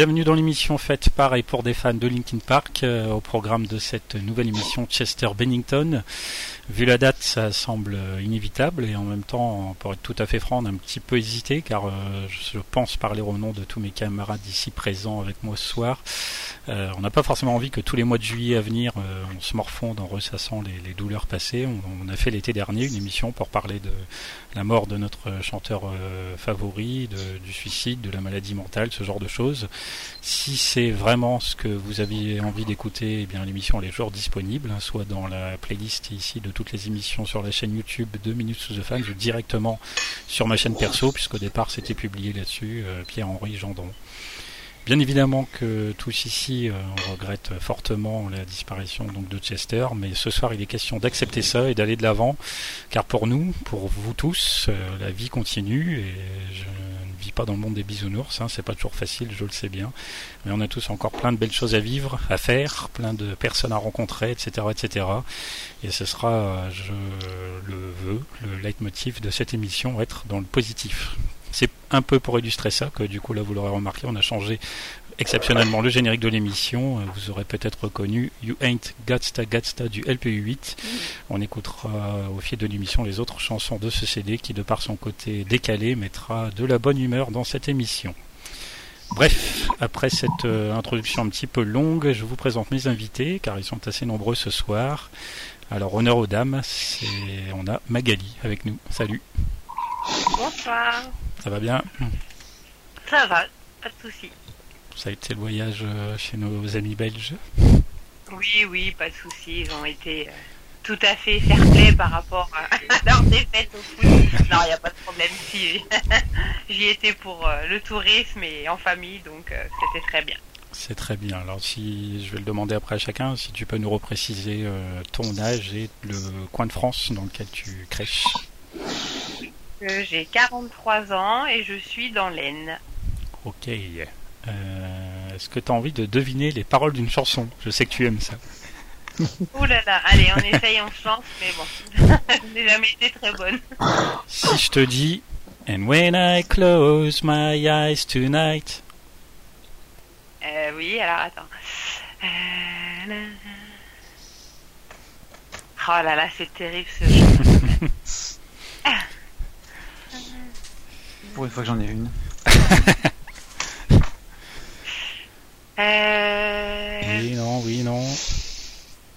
Bienvenue dans l'émission faite par et pour des fans de Linkin Park. Euh, au programme de cette nouvelle émission, Chester Bennington. Vu la date, ça semble inévitable et en même temps, pour être tout à fait franc, on a un petit peu hésité car euh, je pense parler au nom de tous mes camarades ici présents avec moi ce soir. Euh, on n'a pas forcément envie que tous les mois de juillet à venir, on se morfonde en ressassant les, douleurs passées. On, a fait l'été dernier une émission pour parler de la mort de notre chanteur favori, du suicide, de la maladie mentale, ce genre de choses. Si c'est vraiment ce que vous aviez envie d'écouter, eh bien l'émission est toujours disponible, hein, soit dans la playlist ici de toutes les émissions sur la chaîne YouTube 2 minutes sous the fan, ou directement sur ma chaîne perso, puisqu'au départ c'était publié là-dessus, euh, Pierre-Henri Gendron. Bien évidemment que tous ici, euh, on regrette fortement la disparition donc de Chester, mais ce soir il est question d'accepter ça et d'aller de l'avant, car pour nous, pour vous tous, euh, la vie continue et je vis pas dans le monde des bisounours, hein, c'est pas toujours facile, je le sais bien, mais on a tous encore plein de belles choses à vivre, à faire, plein de personnes à rencontrer, etc., etc. Et ce sera, je le veux, le leitmotiv de cette émission, être dans le positif. Un peu pour illustrer ça que du coup là vous l'aurez remarqué, on a changé exceptionnellement le générique de l'émission. Euh, vous aurez peut-être reconnu You Ain't Gatsta Gatsta du LPU8. On écoutera au fil de l'émission les autres chansons de ce CD qui, de par son côté décalé, mettra de la bonne humeur dans cette émission. Bref, après cette euh, introduction un petit peu longue, je vous présente mes invités car ils sont assez nombreux ce soir. Alors honneur aux dames, on a Magali avec nous. Salut. Bonsoir. Ça va bien Ça va, pas de soucis. Ça a été le voyage euh, chez nos amis belges Oui, oui, pas de soucis. Ils ont été euh, tout à fait fair-play par rapport à leur défaite au foot. Non, il n'y a pas de problème. Si, J'y étais pour euh, le tourisme et en famille, donc c'était très bien. C'est très bien. Alors, si je vais le demander après à chacun, si tu peux nous repréciser ton âge et le coin de France dans lequel tu crèches. J'ai 43 ans et je suis dans l'Aisne. Ok. Euh, est-ce que tu as envie de deviner les paroles d'une chanson? Je sais que tu aimes ça. Ouh là là, allez, on essaye, on lance, mais bon, je n'ai jamais été très bonne. si je te dis And when I close my eyes tonight. Euh, oui, alors attends. Euh, oh là là, c'est terrible ce jeu. Pour une fois que j'en ai une. Euh... Oui, non, oui, non.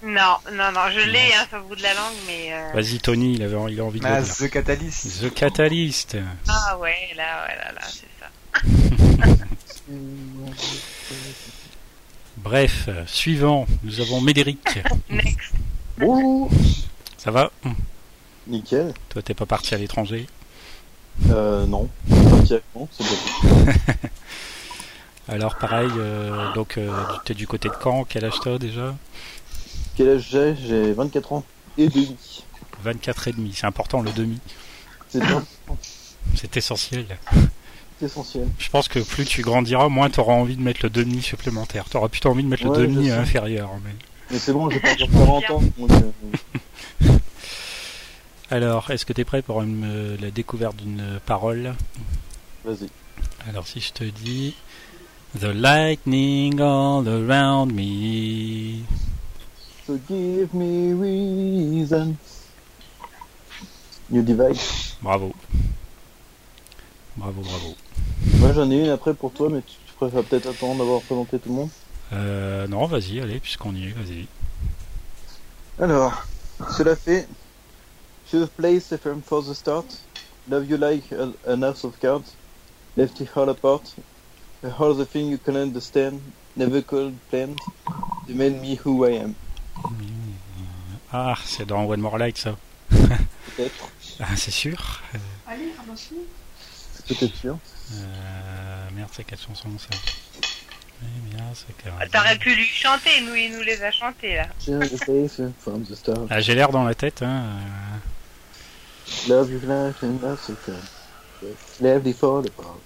Non, non, non, je l'ai hein, au bout de la langue, mais. Euh... Vas-y, Tony, il, avait, il a envie de ah, The Catalyst. The Catalyst. Ah ouais, là, ouais, là, là, c'est ça. Bref, suivant, nous avons Médéric. Next. Bonjour. Ça va? Nickel. Toi, t'es pas parti à l'étranger? Euh, non. Alors pareil, euh, donc euh, tu es du côté de Caen, quel âge t'as déjà? Quel âge j'ai? J'ai 24 ans et demi. 24 et demi, c'est important le demi. C'est C'est essentiel. C'est essentiel. Je pense que plus tu grandiras, moins tu auras envie de mettre le demi supplémentaire. Tu auras plutôt envie de mettre Ouais, le demi inférieur. mais- Mais c'est bon, j'ai pas encore 40 ans. donc, euh, Alors, est-ce que tu es prêt pour une, euh, la découverte d'une parole? Vas-y. Alors si je te dis The lightning all around me. So give me reasons. New Divide. Bravo. Bravo, bravo. Moi j'en ai une après pour toi, mais tu, tu préfères peut-être attendre d'avoir présenté tout le monde? Euh, non, vas-y, allez, puisqu'on y est, vas-y. Alors, cela fait Should have placed a firm for the start. Love you like a, an house of cards. Left your heart apart. A heart the thing you can understand. Never could planned. You made me who I am. Ah, c'est dans One More Light ça. Peut-être. Ah, c'est sûr. Allez, ramasse-le. C'est peut-être sûr. euh, merde, c'est quelle chanson ça Eh bien, c'est que- T'aurais pu lui chanter, nous il nous les a chantés là. The. Ah, j'ai l'air dans la tête. Hein. Love you like an house of cards. Left your heart apart.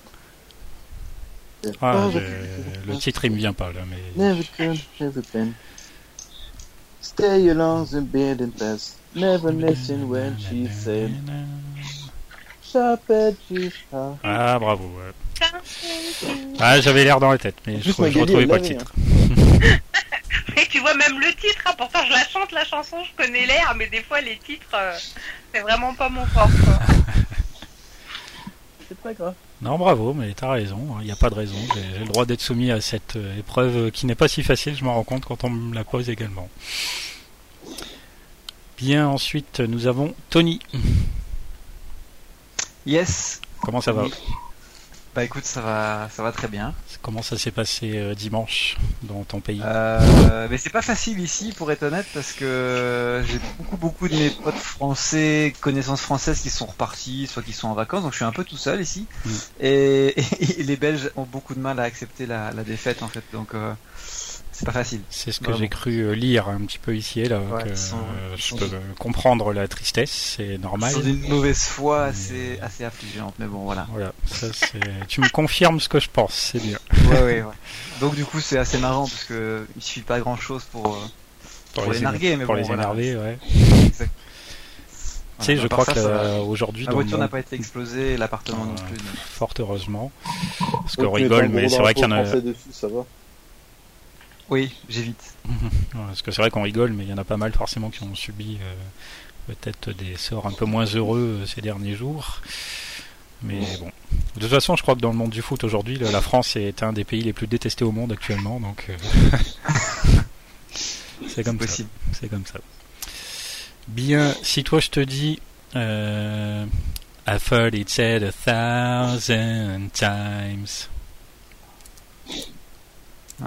Ah, Oh, je- le titre il me vient pas là, mais Never could, never planned. Stay along the bed and pass. Never listen when she said. Ah, bravo. ouais. Ah, j'avais l'air dans la tête, mais je, Magali, retrouvais pas le titre. Et tu vois même le titre, hein, pourtant je la chante la chanson, je connais l'air, mais des fois les titres, euh, c'est vraiment pas mon fort. C'est pas grave. Non, bravo, mais t'as raison, il n'y a pas de raison. J'ai le droit d'être soumis à cette euh, épreuve qui n'est pas si facile, je m'en rends compte quand on me la pose également. Bien, ensuite, nous avons Tony. Yes. Comment ça va? Oui. Bah écoute, ça va, ça va très bien. Comment ça s'est passé euh, dimanche dans ton pays? Euh, mais c'est pas facile ici, pour être honnête, parce que j'ai beaucoup, beaucoup de mes potes français, connaissances françaises qui sont repartis, soit qui sont en vacances, donc je suis un peu tout seul ici. Mm. Et, et les Belges ont beaucoup de mal à accepter la, la défaite, en fait, donc euh, c'est pas facile. C'est ce que j'ai cru euh, lire un petit peu ici et là. Ouais, que, ils sont- euh, ils je peux euh, comprendre la tristesse, c'est normal. Sont d'une mauvaise foi assez, assez affligeante, mais bon, voilà. Voilà, ça c'est. tu me confirmes ce que je pense, c'est bien. Ouais, ouais, ouais. Donc du coup, c'est assez marrant, parce que il suffit pas grand chose pour, euh, pour, les narguer, mais pour bon, les voilà. énerver, ouais. Exact. Tu sais, je crois ça, que ça là, va. aujourd'hui, La voiture n'a pas été explosée, l'appartement non Ouais. plus. fort heureusement, parce qu'on rigole, mais c'est vrai qu'il y en a. français dessus, ça va. Oui, j'évite. Parce que c'est vrai qu'on rigole, mais il y en a pas mal forcément qui ont subi euh, peut-être des sorts un peu moins heureux euh, ces derniers jours. Mais bon. De toute façon, je crois que dans le monde du foot aujourd'hui, la France est un des pays les plus détestés au monde actuellement, donc euh, c'est comme ça. possible. C'est comme ça. Bien, si toi je te dis euh, I've heard it said a thousand times.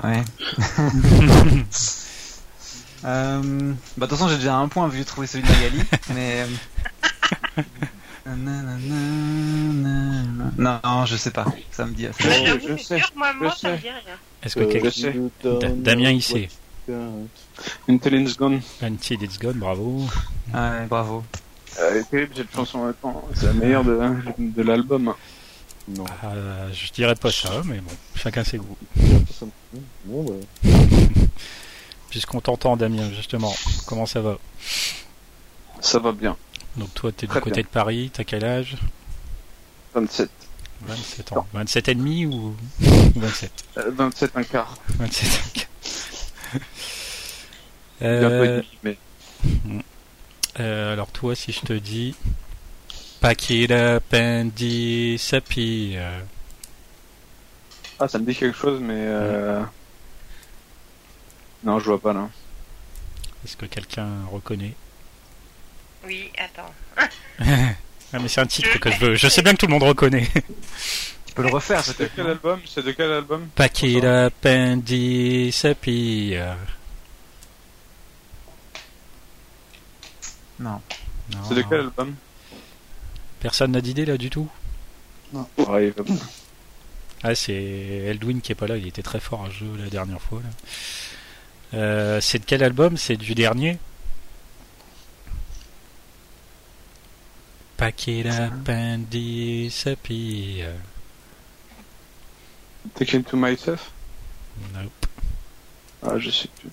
Ouais. euh, bah, de toute façon, j'ai déjà un point vu trouver celui de Magali, mais. euh, Non, non, je sais pas. Ça me dit. ça me Là, dit- j'avoue, je sais, sûr, moi, moi je ça me sais. dit rien. Est-ce que Euh, quelqu'un- Damien il sait. it's gone. Until it's gone, bravo. Ouais, bravo. Euh, terrible cette chanson. C'est la meilleure de, de l'album. Non. Euh, je dirais pas ça, mais bon, chacun ses goûts. Bon, bah. Puisqu'on t'entend, Damien, justement, comment ça va? Ça va bien. Donc toi, t'es du côté bien. de Paris, t'as quel âge? 27. 27 ans. 27 et demi ou ou 27 Euh, 27 un quart. 27 Bientôt et euh, mais euh, alors toi, si je te dis Pack it up and disappear. Ah, ça me dit quelque chose, mais euh... non, je vois pas là. Est-ce que quelqu'un reconnaît? Oui, attends. Ah mais c'est un titre que je veux. Je sais bien que tout le monde reconnaît. Tu peux le refaire C'est de quel album? C'est de quel album? Pack it up and disappear. Non. Non. C'est de quel album? Personne n'a d'idée là du tout? Ouais, il va- Ah, c'est Eldwin qui est pas là, il était très fort à ce jeu la dernière fois. Là. Euh, c'est de quel album? C'est du dernier? Pack it up and disappear. Taken to myself? Nope. Ah, je sais plus.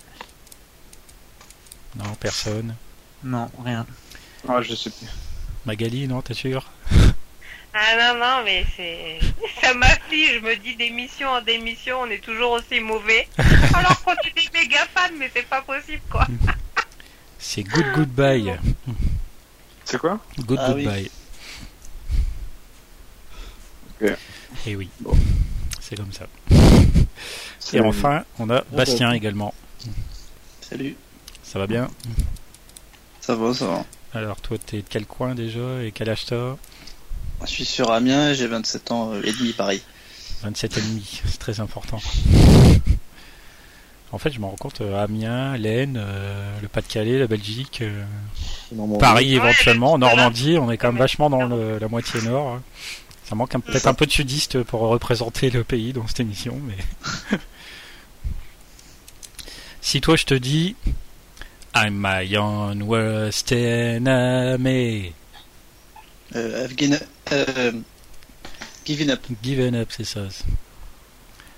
Non, personne. Non, rien. Ah, je sais plus. Magali, non, t'es sûr Ah non, non, mais c'est. Ça m'afflige, je me dis d'émission en démission, on est toujours aussi mauvais. Alors qu'on est des méga fans, mais c'est pas possible quoi. C'est Good Goodbye. C'est quoi? Good Ah oui. Goodbye. Ok. Et oui. C'est comme ça. C'est- Et enfin, on a Bastien également. Salut, Ça va bien? Ça va, ça va. Alors toi, t'es de quel coin déjà et quel âge t'as? Je suis sur Amiens, j'ai 27 ans euh, et demi, pareil. 27 et demi, c'est très important. En fait, je me rends compte, euh, Amiens, l'Aisne, euh, le Pas-de-Calais, la Belgique, euh. Paris éventuellement, le- Normandie, on est quand même vachement dans le- la moitié nord. hein. Ça manque un- peut-être un peu de sudiste pour représenter le pays dans cette émission, mais... si toi je te dis I'm my own worst enemy, Euh, I've given, euh, given up. given up, c'est ça.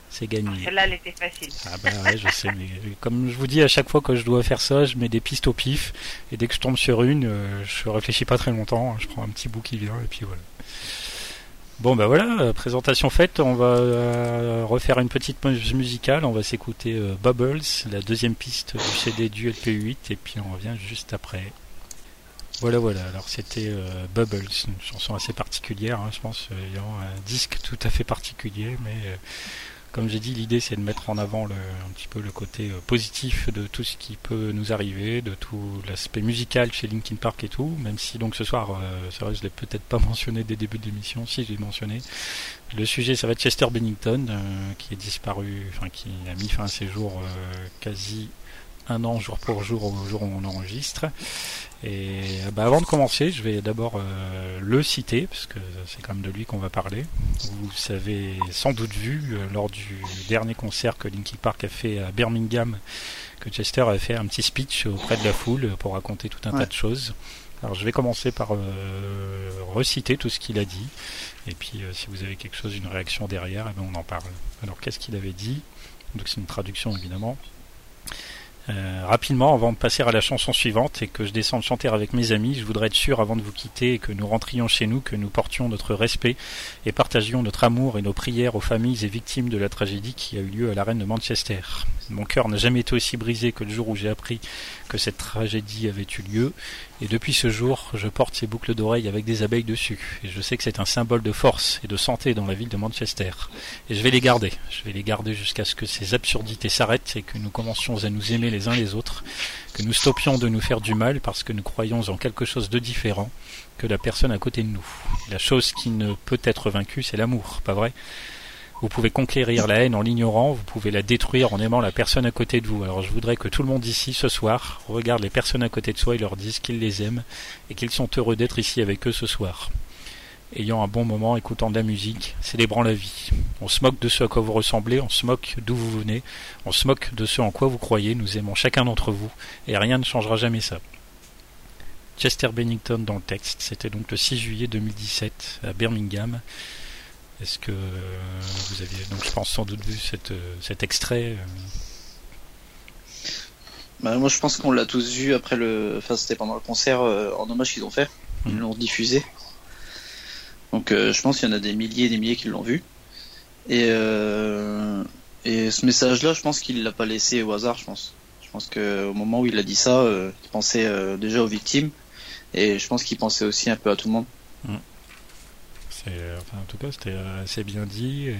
C'est gagné. Celle-là, elle était facile. Ah bah ouais, je sais, mais comme je vous dis à chaque fois que je dois faire ça, je mets des pistes au pif, et dès que je tombe sur une, euh, je réfléchis pas très longtemps, hein, je prends un petit bout qui vient, et puis voilà. Bon bah voilà, euh, présentation faite, on va euh, refaire une petite pause musicale, on va s'écouter euh, Bubbles, la deuxième piste du CD du LP8, et puis on revient juste après. Voilà voilà, alors c'était Bubbles, une chanson assez particulière, hein, je pense, ayant un disque tout à fait particulier, mais... comme j'ai dit, l'idée c'est de mettre en avant le, un petit peu le côté euh, positif de tout ce qui peut nous arriver, de tout l'aspect musical chez Linkin Park et tout, même si donc ce soir, euh, c'est vrai, je l'ai peut-être pas mentionné dès le début de l'émission, si je l'ai mentionné. Le sujet ça va être Chester Bennington, euh, qui est disparu, enfin qui a mis fin à ses jours euh, quasi un an jour pour jour au jour où on enregistre. Et euh, bah, avant de commencer, je vais d'abord euh, le citer, parce que c'est quand même de lui qu'on va parler. Vous avez sans doute vu euh, lors du dernier concert que Linkin Park a fait à Birmingham que Chester a fait un petit speech auprès de la foule pour raconter tout un Ouais. tas de choses. Alors je vais commencer par euh, reciter tout ce qu'il a dit, et puis euh, si vous avez quelque chose, une réaction derrière, eh ben, on en parle. Alors qu'est-ce qu'il avait dit? Donc c'est une traduction évidemment. Euh, rapidement, avant de passer à la chanson suivante et que je descende chanter avec mes amis, je voudrais être sûr avant de vous quitter que nous rentrions chez nous, que nous portions notre respect et partagions notre amour et nos prières aux familles et victimes de la tragédie qui a eu lieu à l'arène de Manchester. Mon cœur n'a jamais été aussi brisé que le jour où j'ai appris que cette tragédie avait eu lieu, et depuis ce jour, je porte ces boucles d'oreilles avec des abeilles dessus, et je sais que c'est un symbole de force et de santé dans la ville de Manchester. Et je vais les garder, je vais les garder jusqu'à ce que ces absurdités s'arrêtent et que nous commencions à nous aimer les uns les autres, que nous stoppions de nous faire du mal parce que nous croyons en quelque chose de différent que la personne à côté de nous. La chose qui ne peut être vaincue, c'est l'amour, pas vrai? Vous pouvez conquérir la haine en l'ignorant, vous pouvez la détruire en aimant la personne à côté de vous. Alors je voudrais que tout le monde ici, ce soir, regarde les personnes à côté de soi et leur dise qu'ils les aiment et qu'ils sont heureux d'être ici avec eux ce soir. Ayant un bon moment, écoutant de la musique, célébrant la vie. On se moque de ce à quoi vous ressemblez, on se moque d'où vous venez, on se moque de ce en quoi vous croyez, nous aimons chacun d'entre vous, et rien ne changera jamais ça. Chester Bennington dans le texte, c'était donc le 6 juillet 2017 à Birmingham. Est-ce que euh, vous aviez, donc je pense sans doute vu cette, euh, cet extrait euh, Bah, moi, je pense qu'on l'a tous vu après le. Enfin, c'était pendant le concert en hommage qu'ils ont fait. Ils Mhm. l'ont diffusé. Donc, euh, je pense qu'il y en a des milliers et des milliers qui l'ont vu. Et, euh, et ce message-là, je pense qu'il l'a pas laissé au hasard, je pense. Je pense qu'au moment où il a dit ça, euh, il pensait déjà aux victimes. Et je pense qu'il pensait aussi un peu à tout le monde. Euh, enfin, en tout cas, c'était euh, assez bien dit. euh,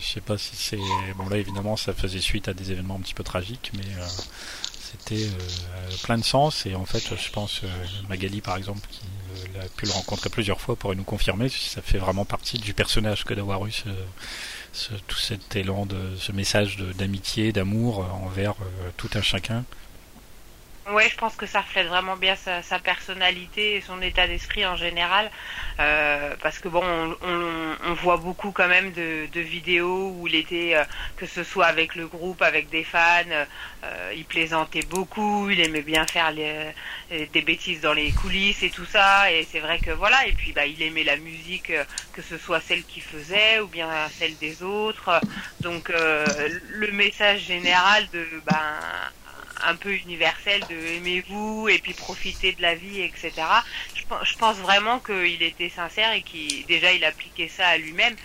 je sais pas si c'est bon là évidemment ça faisait suite à des événements un petit peu tragiques, mais euh, c'était euh, plein de sens. Et en fait, je pense euh, Magali par exemple qui euh, a pu le rencontrer plusieurs fois pourrait nous confirmer si ça fait vraiment partie du personnage que d'avoir eu ce, ce- tout cet élan de ce message d'amitié, d'amour euh, envers euh, tout un chacun. Ouais, je pense que ça reflète vraiment bien sa, personnalité et son état d'esprit en général. Euh, parce que bon, on, on- on voit beaucoup quand même de, vidéos où il était, euh, que ce soit avec le groupe, avec des fans, euh, il plaisantait beaucoup, il aimait bien faire des bêtises dans les coulisses et tout ça. Et c'est vrai que voilà, et puis bah, il aimait la musique, que ce soit celle qu'il faisait ou bien celle des autres. Donc le message général de ben un peu universel de aimez-vous et puis profitez de la vie, etc. Je, pen- je pense vraiment qu'il était sincère et qu'il déjà il appliquait ça à lui-même,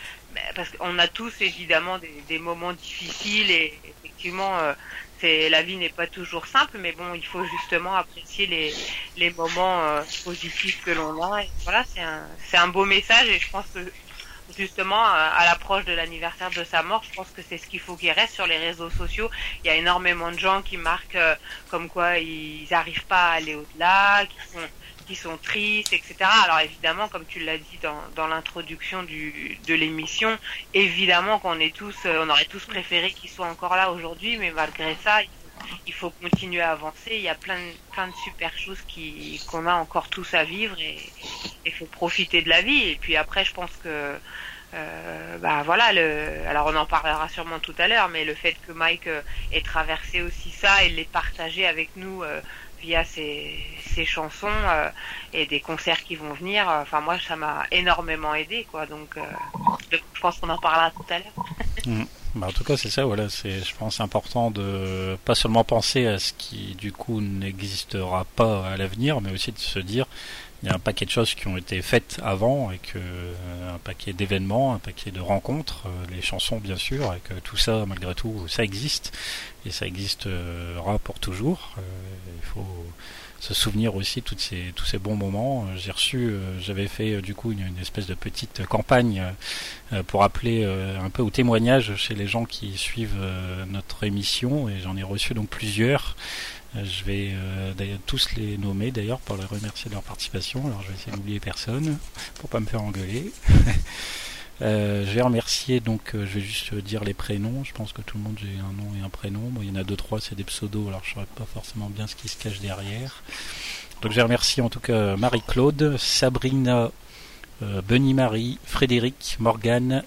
parce qu'on a tous évidemment des, des moments difficiles et effectivement euh, c'est la vie n'est pas toujours simple, mais bon il faut justement apprécier les, les moments euh, positifs que l'on a. Voilà, c'est un un beau message et je pense que justement à à l'approche de l'anniversaire de sa mort, je pense que c'est ce qu'il faut qu'il reste sur les réseaux sociaux. Il y a énormément de gens qui marquent euh, comme quoi ils n'arrivent pas à aller au-delà, qui sont qui sont tristes, etc. Alors évidemment, comme tu l'as dit dans, dans l'introduction du de l'émission, évidemment qu'on est tous, euh, on aurait tous préféré qu'ils soient encore là aujourd'hui, mais malgré ça, il faut continuer à avancer. Il y a plein de, plein de super choses qui qu'on a encore tous à vivre et il faut profiter de la vie. Et puis après, je pense que euh, bah voilà, le, alors on en parlera sûrement tout à l'heure, mais le fait que Mike euh, ait traversé aussi ça et l'ait partagé avec nous euh, via ses, chansons et des concerts qui vont venir, enfin moi ça m'a énormément aidé quoi, donc je pense qu'on en parlera tout à l'heure. En tout cas, c'est ça, voilà, c'est, je pense, important de pas seulement penser à ce qui, du coup, n'existera pas à l'avenir, mais aussi de se dire, il y a un paquet de choses qui ont été faites avant, et que, euh, un paquet d'événements, un paquet de rencontres, euh, les chansons, bien sûr, et que tout ça, malgré tout, ça existe, et ça existera pour toujours. Euh, il faut se souvenir aussi toutes ces, tous ces bons moments. Euh, J'ai reçu, euh, j'avais fait, euh, du coup, une, espèce de petite campagne pour appeler un peu au témoignage chez les gens qui suivent notre émission et j'en ai reçu donc plusieurs. Je vais d'ailleurs tous les nommer d'ailleurs pour les remercier de leur participation. Alors je vais essayer d'oublier personne pour pas me faire engueuler. Euh, je vais remercier donc euh, je vais juste dire les prénoms. Je pense que tout le monde j'ai un nom et un prénom. Il y en a deux trois c'est des pseudos alors je saurais pas forcément bien ce qui se cache derrière. Donc je remercie en tout cas Marie-Claude, Sabrina, euh, Bunny Marie, Frédéric, Morgane,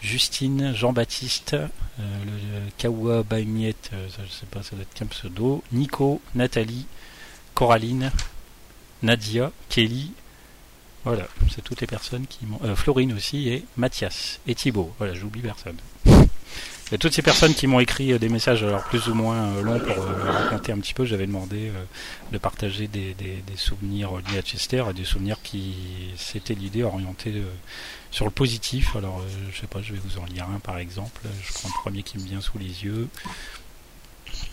Justine, Jean-Baptiste, euh, le Kawa Baimiet, euh, ça, je sais pas, ça doit être qu'un pseudo, Nico, Nathalie, Coraline, Nadia, Kelly, voilà, c'est toutes les personnes qui m'ont. euh, Florine aussi et Mathias et Thibaut. Voilà, j'oublie personne. Et toutes ces personnes qui m'ont écrit euh, des messages alors plus ou moins euh, longs pour raconter un petit peu, j'avais demandé de partager des, souvenirs liés à Chester et des souvenirs qui c'était l'idée orientée sur le positif. Alors je sais pas, je vais vous en lire un par exemple. Je prends le premier qui me vient sous les yeux.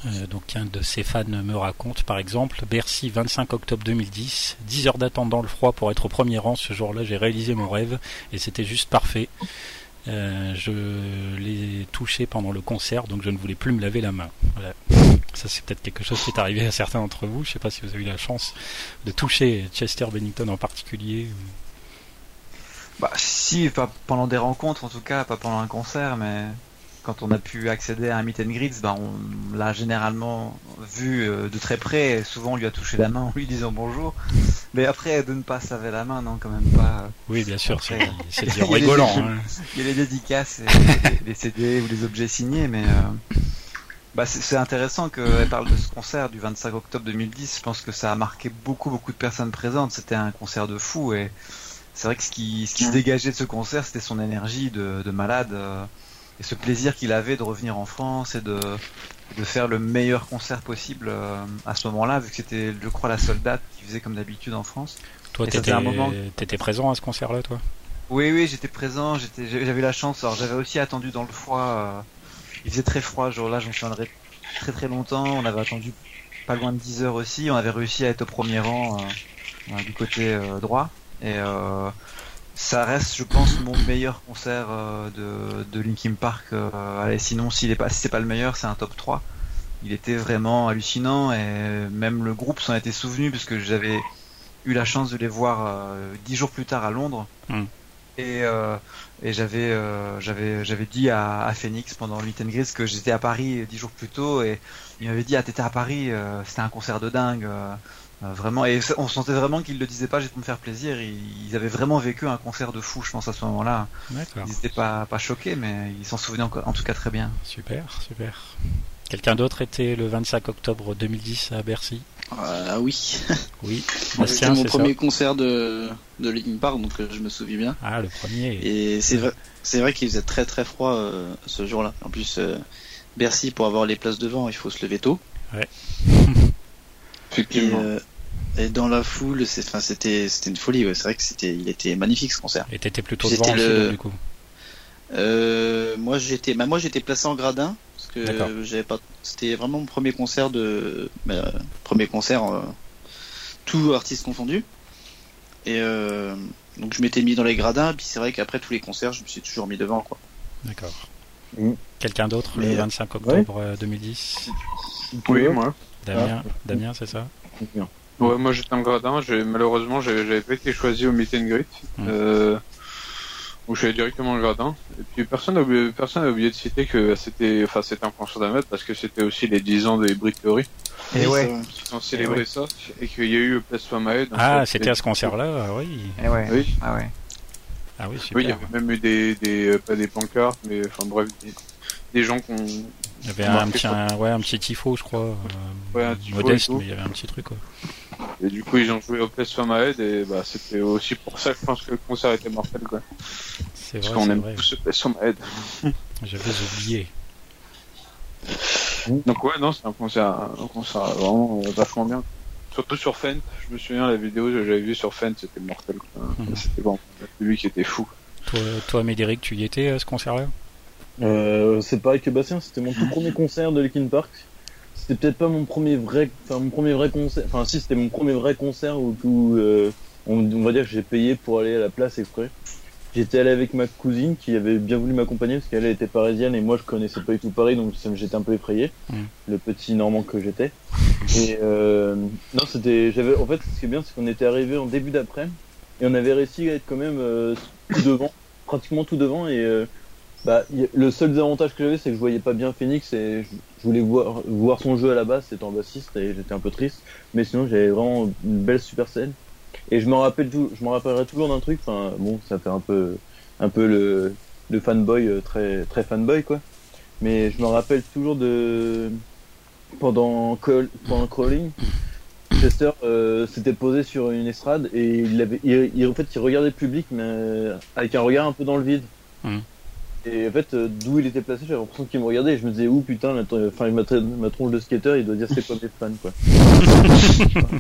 Euh, donc un de ses fans me raconte par exemple Bercy 25 octobre 2010 10 heures d'attente dans le froid pour être au premier rang. Ce jour-là j'ai réalisé mon rêve et c'était juste parfait. Euh, je l'ai touché pendant le concert donc je ne voulais plus me laver la main. Voilà. ça c'est peut-être quelque chose qui est arrivé à certains d'entre vous. Je sais pas si vous avez eu la chance de toucher Chester Bennington en particulier Bah si, pas pendant des rencontres en tout cas, pas pendant un concert, mais quand on a pu accéder à un meet and greet, bah on l'a généralement vu euh, de très près. et Souvent on lui a touché la main en lui disant bonjour. Mais après de ne pas se laver la main, non quand même pas. oui bien sûr c'est il y rigolant hein. Il y a les dédicaces, et les, les CD ou les objets signés, mais euh, bah c'est c'est intéressant qu'elle parle de ce concert du 25 octobre 2010. Je pense que ça a marqué beaucoup beaucoup de personnes présentes. C'était un concert de fou et c'est vrai que ce qui, ce qui se dégageait de ce concert, c'était son énergie de, de malade euh, et ce plaisir qu'il avait de revenir en France et de, de faire le meilleur concert possible euh, à ce moment-là, vu que c'était, je crois, la seule date qu'il faisait comme d'habitude en France. toi t'étais moment- t'étais présent à ce concert là toi? Oui, oui, j'étais présent, j'étais, j'avais la chance. Alors, j'avais aussi attendu dans le froid. euh, il faisait très froid ce jour-là, j'en souviendrai très très longtemps. On avait attendu pas loin de 10 heures aussi. On avait réussi à être au premier rang euh, du côté droit. Et ça reste, je pense, mon meilleur concert euh, de, de Linkin Park. euh, allez, sinon, s'il est pas, si c'est pas le meilleur, c'est un top 3. Il était vraiment hallucinant et même le groupe s'en était souvenu parce que j'avais eu la chance de les voir euh, dix jours plus tard à Londres. Hmm. Et, et j'avais j'avais j'avais dit à, à Phoenix pendant le Meet and Greet que j'étais à Paris dix jours plus tôt et il m'avait dit ah t'étais à Paris c'était un concert de dingue euh, euh, vraiment et on sentait vraiment qu'ils le disaient pas juste pour me faire plaisir ils, ils avaient vraiment vécu un concert de fou je pense à ce moment-là ils étaient pas pas choqués mais ils s'en souvenaient en tout cas très bien super super quelqu'un d'autre était le 25 octobre 2010 à Bercy? Ah oui. oui C'était mon ça premier concert de, de Linkin Park, donc euh, je me souviens bien. ah le premier Et c'est vrai, c'est vrai qu'il faisait très très froid euh, ce jour-là. En plus, euh, Bercy, pour avoir les places devant, il faut se lever tôt. Et, Effectivement. euh, et dans la foule, c'était, une folie. Ouais. C'est vrai que c'était, il était magnifique ce concert. Et t'étais plutôt C'était devant le- du coup. Euh, moi j'étais, bah, moi j'étais placé en gradin parce que j'avais pas, c'était vraiment mon premier concert de, bah, premier concert, euh, tout artiste confondu. Et euh, donc je m'étais mis dans les gradins. Puis c'est vrai qu'après tous les concerts, je me suis toujours mis devant quoi. D'accord. Mm. Quelqu'un d'autre le Mais, euh, 25 octobre euh, 2010 Oui, moi. Damien, Damien c'est ça? Ouais, moi j'étais en gradin, j'ai- malheureusement j'avais pas été choisi au meet and greet. Euh, où je suis allé directement au gradin. Et puis personne n'a oublié, personne n'a oublié de citer que c'était, enfin c'était un concert d'un mètre parce que c'était aussi les 10 ans des Brick Theory Et ouais, qui ont célébré ça et qu'il y a eu Place Famaed. Ah, c'était à ce concert-là, ah oui. et ouais. Oui. Ah ouais. Ah oui, super. Oui, il y avait même eu des, des euh, pas des pancartes, mais enfin bref, des, des gens qu'on Il y avait un petit, un, ouais, un petit tifo, je crois. euh, Ouais, un tifo modeste, mais il y avait un petit truc, quoi. Et du coup, ils ont joué au Place Famaed et bah, c'était aussi pour ça que je pense que le concert était mortel, quoi. C'est Parce vrai, qu'on c'est aime vrai. tous ce Place Famaed. J'avais oublié. Donc ouais, non, c'est un concert, un concert vraiment euh, vachement bien. Surtout sur Fent, je me souviens la vidéo que j'avais vue sur Fent, c'était mortel. Quoi. Mhm. C'était bon, lui qui était fou. Toi, toi, Médéric, tu y étais à ce concert-là? Euh, c'est pareil que Bastien, c'était mon tout premier concert de Linkin Park. C'était peut-être pas mon premier vrai, enfin mon premier vrai concert. Enfin si, c'était mon premier vrai concert où, où, euh, on, on va dire que j'ai payé pour aller à la place exprès. J'étais allé avec ma cousine qui avait bien voulu m'accompagner parce qu'elle était parisienne et moi je connaissais pas du tout Paris donc j'étais un peu effrayé, le petit Normand que j'étais. Et euh, non, c'était, j'avais, en fait, ce qui est bien, c'est qu'on était arrivé en début d'après et on avait réussi à être quand même euh, tout devant, pratiquement tout devant et euh, bah, le seul désavantage que j'avais, c'est que je voyais pas bien Phoenix et je, voulais voir, son jeu à la base, c'était en bassiste et j'étais un peu triste. Mais sinon, j'avais vraiment une belle super scène. Et je me rappelle tout, je rappellerai toujours d'un truc. Enfin, bon, ça fait un peu, un peu le, fanboy euh, très, très fanboy quoi. Mais je me rappelle toujours de pendant call, pendant crawling. Chester euh, s'était posé sur une estrade et il avait, en fait, il regardait le public mais euh, avec un regard un peu dans le vide. Mhm. Et en fait, euh, d'où il était placé, j'avais l'impression qu'il me regardait et je me disais, ouh putain, enfin, ma, tronche de skater, il doit dire c'est quoi mes fans, quoi.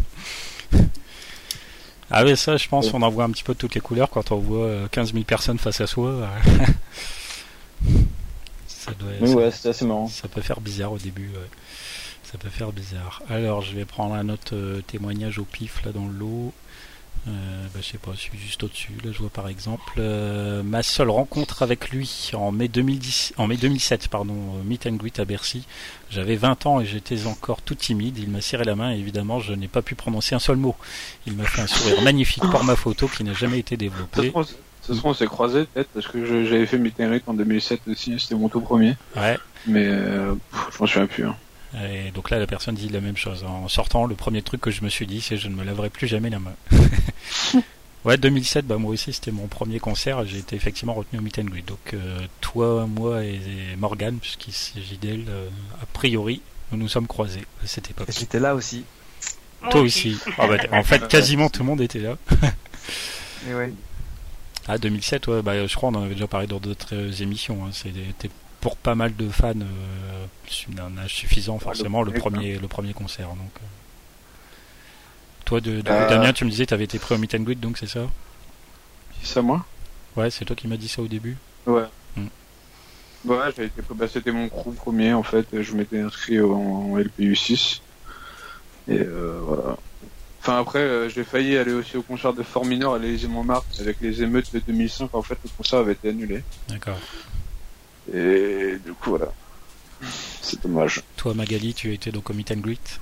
Ah oui, ça, je pense, Ouais. on en voit un petit peu de toutes les couleurs quand on voit euh, 15 000 personnes face à soi. euh. ça, doit, ça, ouais, c'était assez marrant. ça peut faire bizarre au début. ouais. Ça peut faire bizarre. Alors, je vais prendre un autre euh, témoignage au pif là dans le lot. Euh, bah, je sais pas, je suis juste au-dessus. Là, je vois par exemple euh, ma seule rencontre avec lui en mai 2010, en mai 2007, pardon, euh, meet and greet à Bercy. J'avais 20 ans et j'étais encore tout timide. Il m'a serré la main et évidemment, je n'ai pas pu prononcer un seul mot. Il m'a fait un sourire magnifique pour ma photo qui n'a jamais été développée. se trouve, on s'est croisés peut-être parce que j'avais fait Meet and Greet en 2007 aussi, c'était mon tout premier. Ouais. Mais euh, pff, je m'en souviens plus. hein. Et donc là, la personne dit la même chose. En sortant, le premier truc que je me suis dit, c'est je ne me laverai plus jamais la main. ouais, 2007, bah moi aussi, c'était mon premier concert. J'ai été effectivement retenu au meet and greet. Donc euh, toi, moi et, et Morgane, puisqu'il s'agit d'elle, euh, a priori, nous nous sommes croisés à cette époque. Et j'étais là aussi. Moi Toi aussi. Ah bah, en fait, quasiment tout le monde était là. Et ouais. Ah, 2007, ouais, bah, je crois on en avait déjà parlé dans d'autres euh, émissions. Hein. C'était pour pas mal de fans euh, d'un âge suffisant, forcément, le premier, le premier concert. Donc, euh. Toi, de, de- Euh. Damien, tu me disais, tu avais été pris au meet and greet, donc c'est ça? C'est ça moi? Ouais, c'est toi qui m'as dit ça au début. Ouais. Hmm. Ouais, bah, c'était mon crew premier en fait. Je m'étais inscrit en, en LPU 6. Et euh, voilà. Enfin après, euh, j'ai failli aller aussi au concert de Fort Minor à l'Élysée Montmartre avec les émeutes de 2005. En fait, le concert avait été annulé. D'accord. Et du coup, voilà. C'est dommage. Toi, Magali, tu étais donc au meet and greet.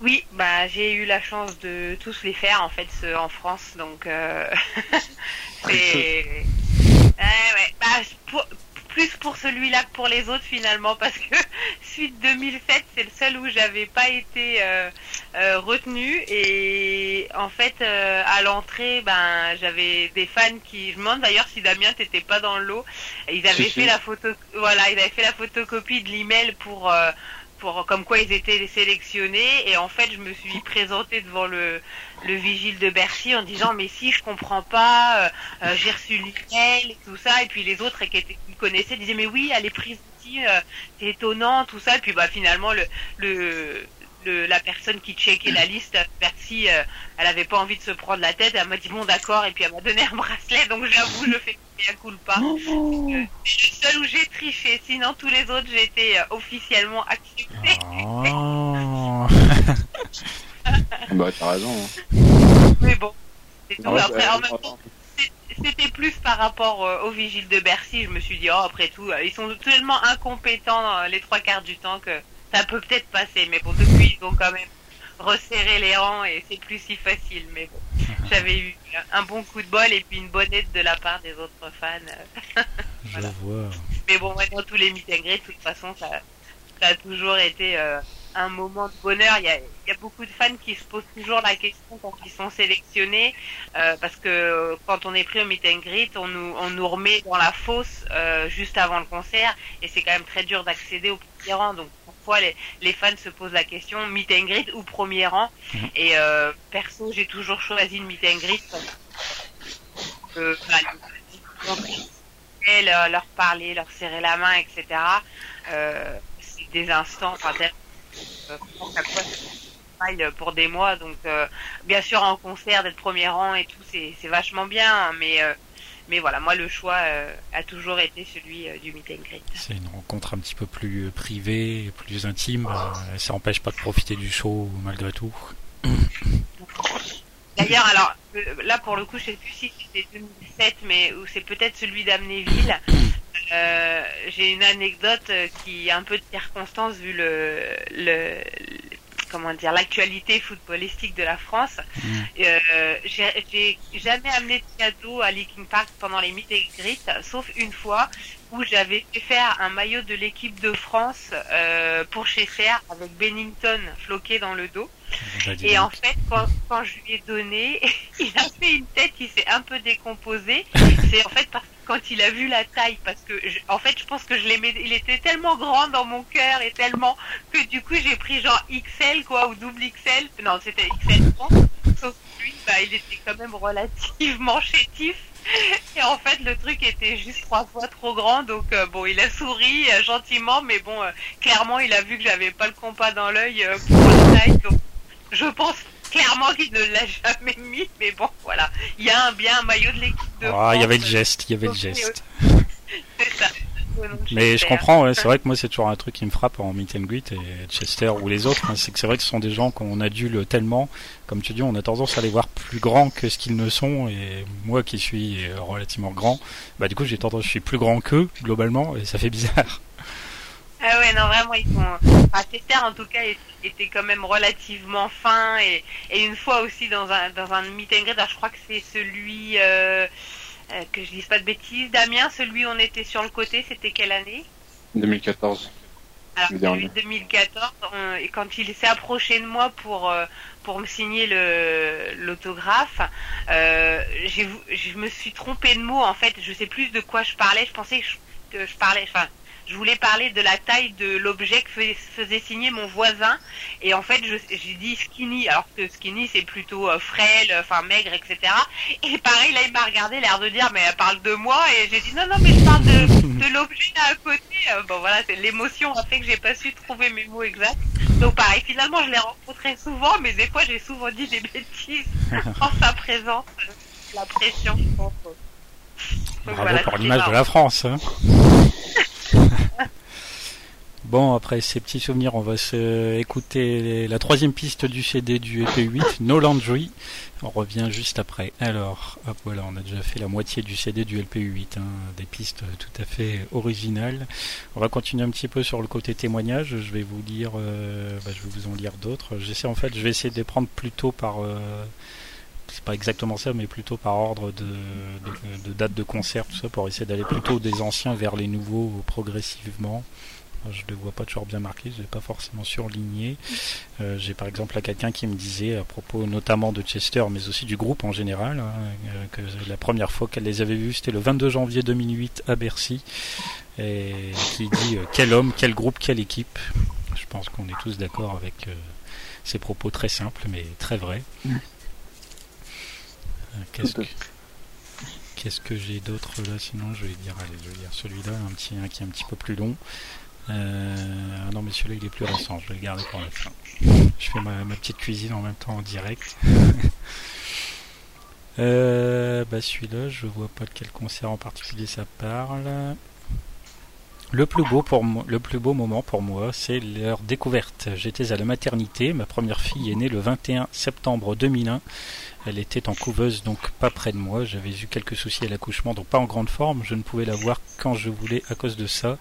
Oui, bah j'ai eu la chance de tous les faire en fait ceux en France, donc euh, c'est Ouais, ouais. Bah, pour- plus pour celui-là que pour les autres finalement parce que suite 2007 c'est le seul où j'avais pas été euh, euh, retenue et en fait euh, à l'entrée ben j'avais des fans qui je me demande d'ailleurs si Damien t'étais pas dans le lot ils avaient Si, fait si. la photo voilà ils avaient fait la photocopie de l'email pour euh, comme quoi ils étaient sélectionnés. Et en fait je me suis présentée devant le le vigile de Bercy en disant mais si je comprends pas euh, euh, j'ai reçu l'email et tout ça. Et puis les autres qui connaissaient disaient mais oui elle est prise euh, c'est étonnant tout ça. Et puis bah finalement le le le- la personne qui checkait la liste Bercy euh, elle avait pas envie de se prendre la tête elle m'a dit bon d'accord et puis elle m'a donné un bracelet donc j'avoue je fais un coup pas c'est le seul où j'ai triché sinon tous les autres j'ai été euh, officiellement acceptée Oh. Bah t'as raison. hein. mais bon c'est tout après en même temps C'était plus par rapport euh, au vigile de Bercy. Je me suis dit, oh, après tout, euh, ils sont tellement incompétents euh, les trois quarts du temps que ça peut peut-être passer. Mais bon, depuis, ils ont quand même resserrer les rangs et c'est plus si facile. Mais bon, j'avais eu un bon coup de bol et puis une bonne aide de la part des autres fans. Je Voilà. vois. Mais bon, dans tous les meet and greet, de toute façon, ça, ça a toujours été euh, un moment de bonheur. Il y, a, il y a beaucoup de fans qui se posent toujours la question quand ils sont sélectionnés, euh, parce que quand on est pris au meet and greet, on nous, on nous remet dans la fosse euh, juste avant le concert, et c'est quand même très dur d'accéder au premier rang. Donc parfois, les, les fans se posent la question meet and greet ou premier rang. Mhm. Et euh, perso, j'ai toujours choisi le meet and greet. parce que, bah, le- leur, leur parler, leur serrer la main, etc. Euh, c'est des instants, enfin, euh, pour des mois. Donc, euh, bien sûr, en concert, d'être premier rang et tout, c'est c'est vachement bien. hein, mais, mais voilà, moi, le choix euh, a toujours été celui euh, du meet and greet. C'est une rencontre un petit peu plus euh, privée, plus intime. euh, ça empêche pas de profiter du show malgré tout. D'ailleurs, alors là pour le coup, je sais plus si c'était 2007, mais ou c'est peut-être celui d'Amnéville. J'ai une anecdote qui a un peu de circonstance vu le- comment dire l'actualité footballistique de la France. Mm. Euh, J'ai jamais amené de cadeau à Linkin Park pendant les and greet, sauf une fois où j'avais fait faire un maillot de l'équipe de France euh, pour chez Fer avec Bennington floqué dans le dos. Et en fait, quand, quand je lui ai donné, il a fait une tête qui s'est un peu décomposée. C'est en fait parce que quand il a vu la taille, parce que je- en fait, je pense que je l'aimais. Il était tellement grand dans mon cœur et tellement que du coup, j'ai pris genre XL quoi ou double XL. Non, c'était XL. pense. Sauf que lui, bah, il était quand même relativement chétif. Et en fait, le truc était juste trois fois trop grand, donc euh, bon, il a souri euh, gentiment, mais bon, euh, clairement, il a vu que j'avais pas le compas dans l'œil pour la taille, donc je pense clairement qu'il ne l'a jamais mis, mais bon, voilà. Il y a un bien un maillot de l'équipe de Ah, il y avait le euh, geste, il y avait le geste. C'est ça. Mais je comprends, ouais, c'est vrai que moi c'est toujours un truc qui me frappe en meet and greet et Chester ou les autres, hein, c'est que c'est vrai que ce sont des gens qu'on adule tellement, comme tu dis, on a tendance à les voir plus grands que ce qu'ils ne sont et moi qui suis euh, relativement grand, bah du coup j'ai tendance, je suis plus grand qu'eux globalement et ça fait bizarre. Ah ouais, non, vraiment, ils sont. Enfin, Chester, en tout cas, était quand même relativement fin. Et, et une fois aussi, dans un, dans un meet and greet, alors je crois que c'est celui. Euh, euh, que je dise pas de bêtises. Damien, celui où on était sur le côté, c'était quelle année? 2014. Alors, celui dernier. de 2014, on- et quand il s'est approché de moi pour euh, pour me signer l'autographe, euh, je me suis trompée de mots en fait. Je sais plus de quoi je parlais. Je pensais que je, que je parlais, enfin, je voulais parler de la taille de l'objet que fais- faisait signer mon voisin, et en fait, je- j'ai dit skinny, alors que skinny c'est plutôt euh, frêle, enfin maigre, etc. Et pareil, là, il m'a regardé, l'air de dire, mais elle parle de moi, et j'ai dit non, non, mais je parle de, de l'objet là à côté. Euh, bon voilà, c'est l'émotion a fait que j'ai pas su trouver mes mots exacts. Donc pareil, finalement, je l'ai rencontré souvent, mais des fois, j'ai souvent dit des bêtises en sa présence. La pression, je pense. Donc, Bravo voilà, pour l'image de la France. hein. bon, après ces petits souvenirs, on va se écouter la troisième piste du CD du EP8, No Laundry. On revient juste après. Alors, hop, voilà, on a déjà fait la moitié du CD du LP8, hein, des pistes tout à fait originales. On va continuer un petit peu sur le côté témoignage. Je vais vous lire, euh, bah, je vais vous en lire d'autres. J'essaie en fait, je vais essayer de les prendre plutôt par euh, c'est pas exactement ça, mais plutôt par ordre de, date de concert, tout ça, pour essayer d'aller plutôt des anciens vers les nouveaux progressivement. Je ne les vois pas toujours bien marqués, je ne l'ai pas forcément surligné. Euh, J'ai par exemple là quelqu'un qui me disait, à propos notamment de Chester, mais aussi du groupe en général, hein, euh, que la première fois qu'elle les avait vus, c'était le 22 janvier 2008 à Bercy, et qui dit euh, quel homme, quel groupe, quelle équipe. Je pense qu'on est tous d'accord avec ces propos très simples, mais très vrais. Qu'est-ce que, j'ai d'autre là Sinon, je vais dire, allez, je vais dire celui-là, un petit, un qui est un petit peu plus long. Euh, ah non, mais celui-là, il est plus récent. Je vais le garder pour la fin. Je fais ma, ma petite cuisine en même temps en direct. euh, bah celui-là, je vois pas de quel concert en particulier ça parle. Le plus beau pour moi, le plus beau moment pour moi, c'est leur découverte. J'étais à la maternité, ma première fille est née le 21 septembre 2001. Elle était en couveuse, donc pas près de moi. J'avais eu quelques soucis à l'accouchement, donc pas en grande forme. Je ne pouvais la voir quand je voulais à cause de ça.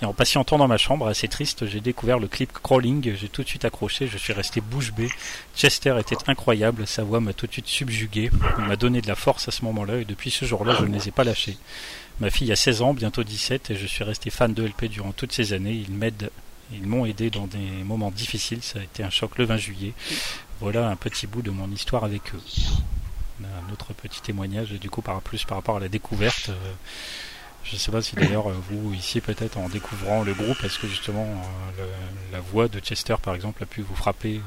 Et en patientant dans ma chambre, assez triste, j'ai découvert le clip Crawling. J'ai tout de suite accroché. Je suis resté bouche bée. Chester était incroyable. Sa voix m'a tout de suite subjugué. Il m'a donné de la force à ce moment-là. Et depuis ce jour-là, je ne les ai pas lâchés. Ma fille a 16 ans, bientôt 17, et je suis resté fan de LP durant toutes ces années. Ils m'aident ils m'ont aidé dans des moments difficiles, ça a été un choc le 20 juillet. Voilà un petit bout de mon histoire avec eux. Un autre petit témoignage, du coup, par plus par rapport à la découverte. euh, je ne sais pas si d'ailleurs euh, vous ici peut-être en découvrant le groupe, est-ce que justement euh, le- la voix de Chester par exemple a pu vous frapper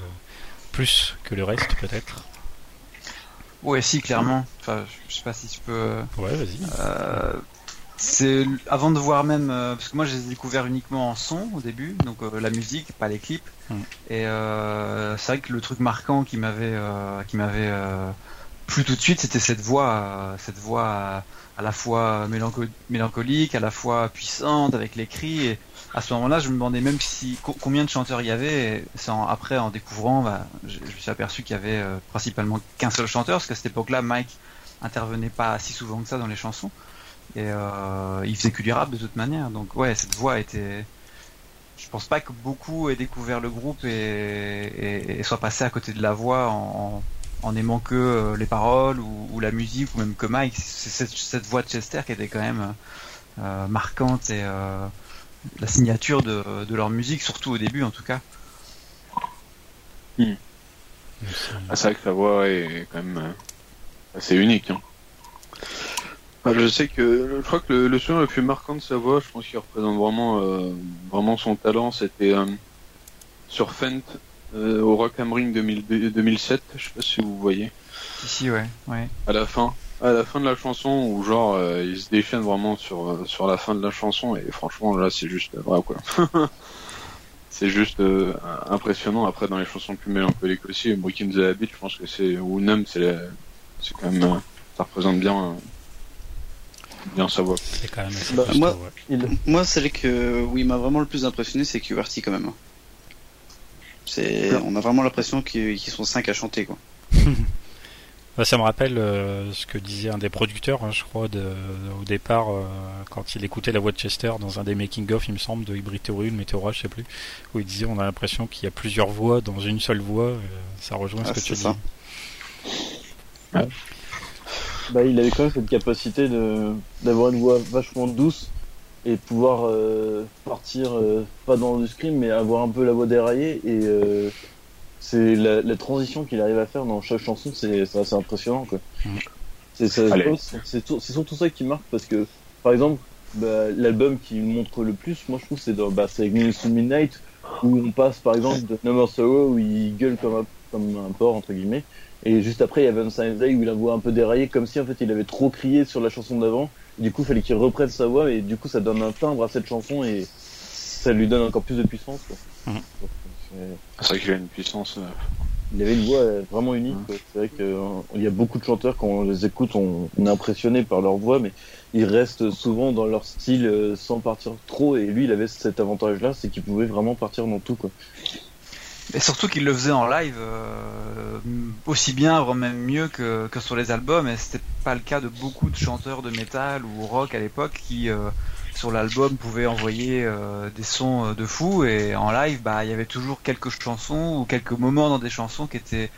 plus que le reste peut-être? Ouais, si, clairement. Enfin, je sais pas si tu peux. Ouais, vas-y. Euh, c'est avant de voir même euh, parce que moi je les ai découverts uniquement en son au début donc euh, la musique pas les clips. Mm. et euh, c'est vrai que le truc marquant qui m'avait qui m'avait plu tout de suite c'était cette voix cette voix à la fois mélanco- mélancolique à la fois puissante avec les cris. Et à ce moment-là je me demandais même si co- combien de chanteurs il y avait. Et c'est en- après en découvrant bah, je, je me suis aperçu qu'il y avait principalement qu'un seul chanteur parce qu'à cette époque-là Mike intervenait pas si souvent que ça dans les chansons et euh, il faisait que du rap de toute manière. Donc ouais, cette voix était. Je pense pas que beaucoup aient découvert le groupe et, et, et soient passés à côté de la voix en, en, aimant que euh, les paroles ou, la musique ou même que Mike. C'est cette, voix de Chester qui était quand même euh, marquante et euh, la signature de, leur musique, surtout au début en tout cas. Donc, Ah, c'est vrai que la voix est quand même assez unique. Hein. Je sais que je crois que le, le son le plus marquant de sa voix, je pense qu'il représente vraiment euh, vraiment son talent, c'était euh, sur Fent euh, au Rock am Ring 2000 2007. Je sais pas si vous voyez. Si ouais ouais. À la fin, à la fin de la chanson où genre il se déchaîne vraiment sur sur la fin de la chanson et franchement là c'est juste vrai quoi. c'est juste impressionnant. Après dans les chansons plus mélancoliques aussi, Breaking the Habit, je pense que c'est ou Numb, c'est la- c'est quand même ça représente bien bien sa voix. c'est quand même assez Bah, moi- ouais. Il- Moi, celle que où il m'a vraiment le plus impressionné, c'est QWERTY quand même. C'est, on a vraiment l'impression qu'ils sont cinq à chanter quoi. Bah, ça me rappelle euh, ce que disait un des producteurs, hein, je crois, de, au départ, euh, quand il écoutait la voix de Chester dans un des making-of, il me semble, de Hybrid Theory ou de Meteora, je sais plus, où il disait on a l'impression qu'il y a plusieurs voix dans une seule voix. euh, ça rejoint ce Ah, que tu dis. ça. Bah, il avait quand même cette capacité de d'avoir une voix vachement douce et pouvoir euh, partir euh, pas dans du scream mais avoir un peu la voix déraillée et euh, c'est la, la transition qu'il arrive à faire dans chaque chanson c'est c'est assez impressionnant quoi. Mhm. C'est surtout ça qui marque parce que par exemple bah, l'album qui montre le plus moi je trouve c'est dans bah, c'est Midnight où on passe par exemple de No More Sorrow où il gueule comme un, comme un porc entre guillemets et juste après, il y avait Valentine's Day où il a voix un peu déraillée, comme si en fait il avait trop crié sur la chanson d'avant. Du coup, il fallait qu'il reprenne sa voix, et du coup, ça donne un timbre à cette chanson et ça lui donne encore plus de puissance. Quoi. Mhm. C'est- vrai qu'il a une puissance. euh, Il avait une voix euh, vraiment unique. quoi. C'est vrai qu'il y a beaucoup de chanteurs, quand on les écoute, on, on est impressionné par leur voix, mais ils restent souvent dans leur style euh, sans partir trop. Et lui, il avait cet avantage-là, c'est qu'il pouvait vraiment partir dans tout. Quoi. Et surtout qu'il le faisait en live euh, aussi bien, voire même mieux que, sur les albums. Et c'était pas le cas de beaucoup de chanteurs de métal ou rock à l'époque qui, euh, sur l'album, pouvaient envoyer euh, des sons de fou. Et en live, bah, il y avait toujours quelques chansons ou quelques moments dans des chansons qui étaient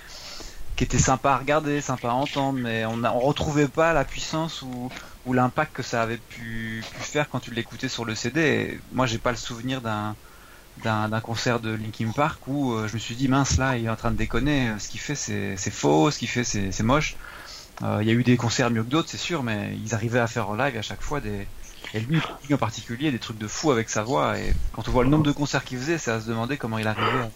qui étaient sympas à regarder, sympas à entendre, mais on, a, on retrouvait pas la puissance ou, ou l'impact que ça avait pu, pu faire quand tu l'écoutais sur le CD. Et moi, j'ai pas le souvenir d'un d'un concert de Linkin Park où euh, je me suis dit mince là il est en train de déconner. Ce qu'il fait c'est faux. Ce qu'il fait c'est moche. Euh, il y a eu des concerts mieux que d'autres c'est sûr mais ils arrivaient à faire en live à chaque fois des et lui en particulier des trucs de fou avec sa voix. Et quand on voit le nombre de concerts qu'il faisait c'est à se demander comment il arrivait à...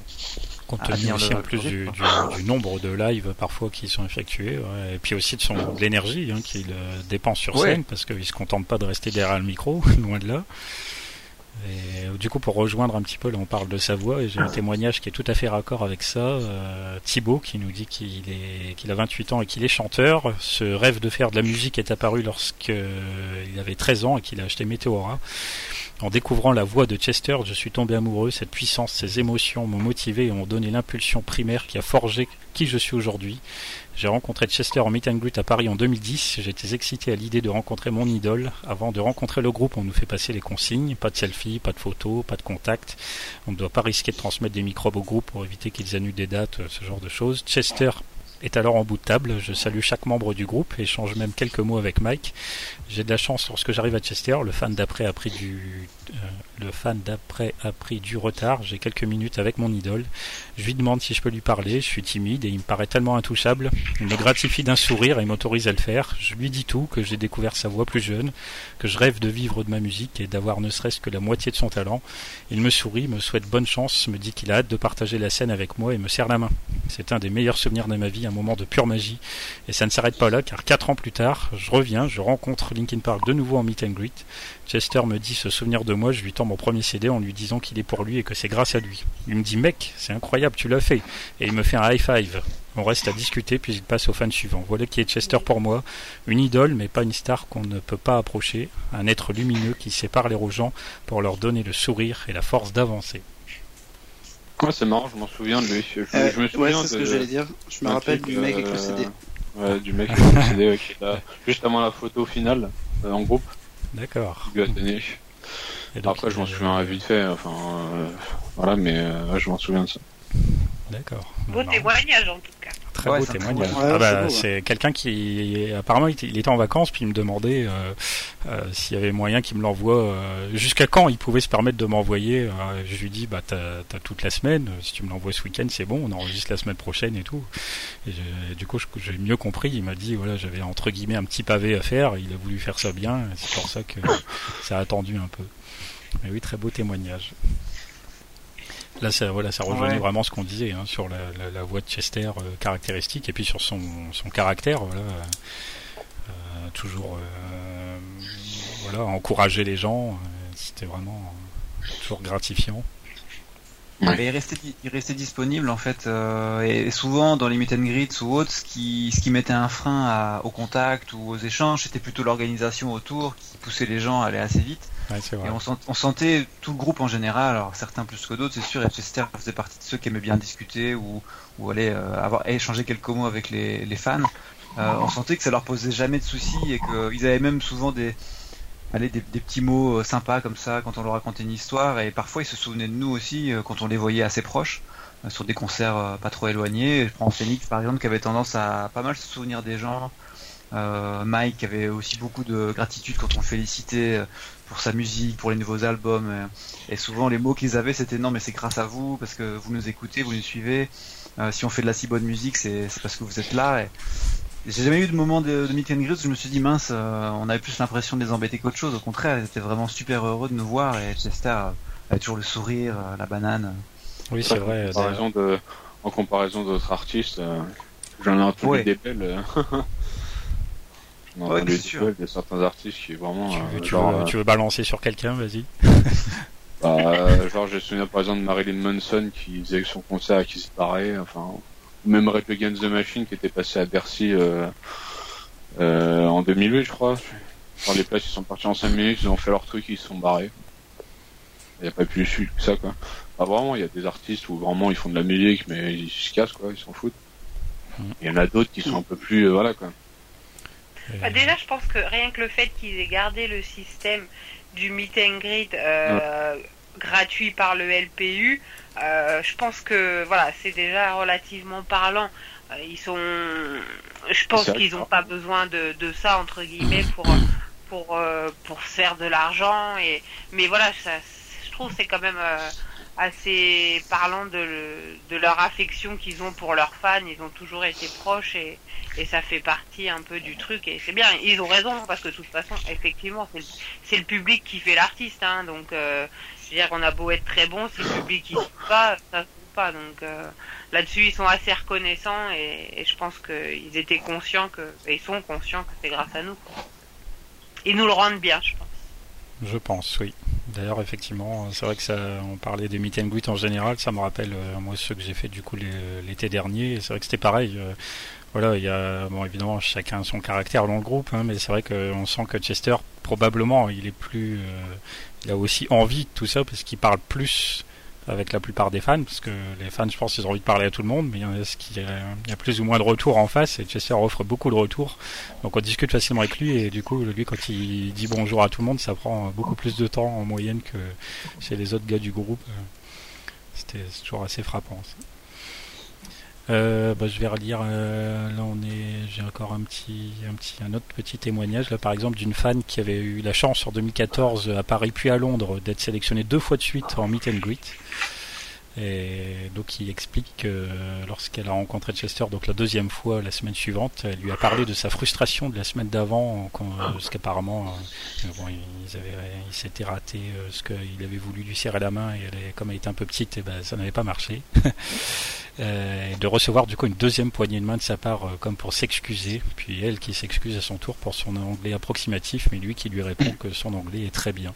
Compte tenu aussi le- en plus du, rythme, du- du nombre de lives parfois qui sont effectués, ouais, et puis aussi de son de l'énergie hein, qu'il euh, dépense sur Ouais. scène, parce qu'il se contente pas de rester derrière le micro, loin de là. Et du coup, pour rejoindre un petit peu, là, on parle de sa voix, et j'ai un témoignage qui est tout à fait raccord avec ça. Euh, Thibaut qui nous dit qu'il est qu'il a 28 ans et qu'il est chanteur. Ce rêve de faire de la musique est apparu lorsque euh, il avait 13 ans et qu'il a acheté Meteora. En découvrant la voix de Chester, je suis tombé amoureux. Cette puissance, ces émotions m'ont motivé et ont donné l'impulsion primaire qui a forgé qui je suis aujourd'hui. J'ai rencontré Chester en meet and à Paris en 2010. J'étais excité à l'idée de rencontrer mon idole. Avant de rencontrer le groupe, on nous fait passer les consignes. Pas de selfie, pas de photos, pas de contact. On ne doit pas risquer de transmettre des microbes au groupe pour éviter qu'ils annulent des dates, ce genre de choses. Chester est alors en bout de table. Je salue chaque membre du groupe et échange même quelques mots avec Mike. J'ai de la chance lorsque j'arrive à Chester. Le fan d'après a pris du, euh, le fan d'après a pris du retard. J'ai quelques minutes avec mon idole. Je lui demande si je peux lui parler. Je suis timide et il me paraît tellement intouchable. Il me gratifie d'un sourire et m'autorise à le faire. Je lui dis tout, que j'ai découvert sa voix plus jeune, que je rêve de vivre de ma musique et d'avoir ne serait-ce que la moitié de son talent. Il me sourit, me souhaite bonne chance, me dit qu'il a hâte de partager la scène avec moi et me serre la main. C'est un des meilleurs souvenirs de ma vie, un moment de pure magie. Et ça ne s'arrête pas là, car quatre ans plus tard, je reviens, je rencontre Linkin Park de nouveau en meet and greet. Chester me dit se souvenir de moi, je lui tends mon premier CD en lui disant qu'il est pour lui et que c'est grâce à lui. Il me dit mec, c'est incroyable, tu l'as fait. Et il me fait un high five. On reste à discuter puis il passe au fan suivant. Voilà qui est Chester pour moi. Une idole mais pas une star qu'on ne peut pas approcher. Un être lumineux qui sait parler aux gens pour leur donner le sourire et la force d'avancer. Ouais, c'est marrant, je m'en souviens de lui. Je, Euh, je me ouais, souviens c'est ce de- que j'allais dire. Je me rappelle truc, du mec avec le euh, CD. Ouais, du mec avec le CD, ouais, qui est là, juste avant la photo finale, euh, en groupe, D'accord. qui lui a donné. Et donc, Après, je m'en il- souviens vite fait, enfin, euh, voilà, mais euh, je m'en souviens de ça. D'accord. Beau témoignage en tout cas. Très Ouais, beau c'est très témoignage. beau- Ah bah, c'est ouais. c'est quelqu'un qui apparemment il était, en vacances puis il me demandait euh, euh, s'il y avait moyen qu'il me l'envoie. euh, Jusqu'à quand il pouvait se permettre de m'envoyer. euh, je lui dis bah t'as as toute la semaine. Si tu me l'envoies ce week-end c'est bon. On enregistre la semaine prochaine et tout. Et du coup je- j'ai mieux compris. Il m'a dit voilà j'avais entre guillemets un petit pavé à faire. Il a voulu faire ça bien. C'est pour ça que ça a attendu un peu. Mais oui très beau témoignage. Là, ça, voilà, ça rejoignait Ouais. vraiment ce qu'on disait hein, sur la, la, la voix de Chester euh, caractéristique et puis sur son, son caractère, voilà, euh, toujours euh, voilà, encourager les gens, euh, c'était vraiment euh, toujours gratifiant. Ouais. Il restait, il restait disponible en fait, euh, et souvent dans les meet and greets ou autres, ce qui, ce qui mettait un frein à- au contact ou aux échanges, c'était plutôt l'organisation autour qui poussait les gens à aller assez vite. Et on, sent- on sentait tout le groupe en général, alors certains plus que d'autres, c'est sûr, et Chester faisait partie de ceux qui aimaient bien discuter ou, ou aller euh, avoir échanger quelques mots avec les, fans. Euh, on sentait que ça leur posait jamais de soucis et qu'ils avaient même souvent des, des, petits mots euh, sympas comme ça quand on leur racontait une histoire et parfois ils se souvenaient de nous aussi quand on les voyait assez proches sur des concerts pas trop éloignés. Je prends Phoenix par exemple qui avait tendance à pas mal se souvenir des gens. Euh, Mike avait aussi beaucoup de gratitude quand on le félicitait euh, pour sa musique, pour les nouveaux albums. euh, et souvent les mots qu'ils avaient c'était non mais c'est grâce à vous parce que vous nous écoutez, vous nous suivez. Euh, si on fait de la si bonne musique c'est parce que vous êtes là. Et, j'ai jamais eu de moment de, de meet and greet où je me suis dit mince, euh, on avait plus l'impression de les embêter qu'autre chose. Au contraire, ils étaient vraiment super heureux de nous voir et Chester avait toujours le sourire, euh, la banane. Oui, c'est vrai. En comparaison, de, en comparaison d'autres artistes, euh, j'en ai entendu Ouais. des belles. Ouais, entendu sûr. belles de certains artistes qui vraiment. Tu, euh, veux, tu genre, veux- euh, tu veux balancer sur quelqu'un, vas-y. Bah, genre, je me souviens par exemple de Marilyn Manson qui faisait son concert à qui se paraît, enfin, ou même Red Against the Machine qui était passé à Bercy euh, euh, en 2008, je crois. Genre, les places, ils sont partis en 5 minutes, ils ont fait leur truc, ils se sont barrés. Il n'y a pas plus suite que ça, quoi. Bah, vraiment, il y a des artistes où vraiment ils font de la musique, mais ils se cassent, quoi, ils s'en foutent. Mhm. Il y en a d'autres qui sont un peu plus, euh, voilà, quoi. Bah, déjà, je pense que rien que le fait qu'ils aient gardé le système du meet and greet euh, gratuit par le LPU, euh, je pense que voilà, c'est déjà relativement parlant. Euh, ils sont, je pense qu'ils n'ont pas besoin de, de ça entre guillemets pour pour euh, pour se faire de l'argent et mais voilà, ça, je trouve que c'est quand même assez parlant de, le- de leur affection qu'ils ont pour leurs fans. Ils ont toujours été proches et ça fait partie un peu du truc. Et c'est bien ils ont raison parce que de toute façon effectivement c'est le, public qui fait l'artiste hein, donc euh, je veux dire on a beau être très bon si le public il suit pas ça se pas. Donc euh, là-dessus ils sont assez reconnaissants et, je pense qu'ils étaient conscients que et ils sont conscients que c'est grâce à nous ils nous le rendent bien je pense Je pense, oui. D'ailleurs, effectivement, c'est vrai que ça, on parlait des meet and greet en général. Ça me rappelle, euh, moi, ceux que j'ai fait du coup l'été dernier. C'est vrai que c'était pareil. euh, voilà, il y a bon évidemment chacun son caractère dans le groupe, hein, mais c'est vrai qu'on sent que Chester probablement il est plus, euh, il a aussi envie de tout ça parce qu'il parle plus avec la plupart des fans, parce que les fans, je pense, ils ont envie de parler à tout le monde, mais il y, a, il y a plus ou moins de retours en face, et Chester offre beaucoup de retours, donc on discute facilement avec lui, et du coup, lui, quand il dit bonjour à tout le monde, ça prend beaucoup plus de temps en moyenne que chez les autres gars du groupe. C'était toujours assez frappant. Ça. Euh, bah, je vais relire. Euh, là, on est. J'ai encore un petit, un petit, un autre petit témoignage là, par exemple, d'une fan qui avait eu la chance en 2014 à Paris puis à Londres d'être sélectionnée deux fois de suite en meet and greet. Et donc il explique que lorsqu'elle a rencontré Chester, donc la deuxième fois la semaine suivante, elle lui a parlé de sa frustration de la semaine d'avant, parce qu'apparemment euh, bon, ils, avaient, ils s'étaient raté euh, ce qu'il avait voulu lui serrer la main et elle, comme elle était un peu petite, et ben, ça n'avait pas marché. euh, de recevoir du coup une deuxième poignée de main de sa part euh, comme pour s'excuser, puis elle qui s'excuse à son tour pour son anglais approximatif, mais lui qui lui répond que son anglais est très bien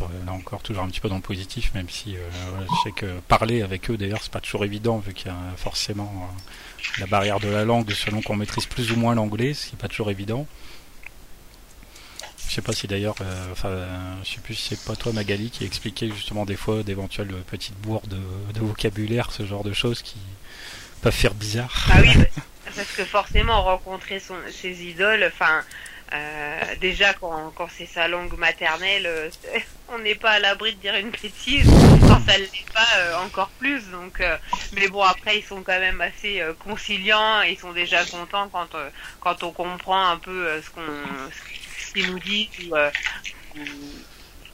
là encore toujours un petit peu dans le positif, même si euh, je sais que parler avec eux d'ailleurs c'est pas toujours évident vu qu'il y a forcément euh, la barrière de la langue selon qu'on maîtrise plus ou moins l'anglais, ce qui n'est pas toujours évident. Je sais pas si d'ailleurs, euh, enfin, je sais plus si c'est pas toi Magali qui expliquait justement des fois d'éventuelles petites bourres de, de, vocabulaire, ce genre de choses qui peuvent faire bizarre. Ah oui, parce que forcément rencontrer son, ses idoles, enfin euh, déjà, quand, quand c'est sa langue maternelle, euh, on n'est pas à l'abri de dire une bêtise. Quand ça ne l'est pas, euh, encore plus. Donc, mais bon, après, ils sont quand même assez conciliants. Ils sont déjà contents quand quand on comprend un peu ce ce qu'ils nous disent ou,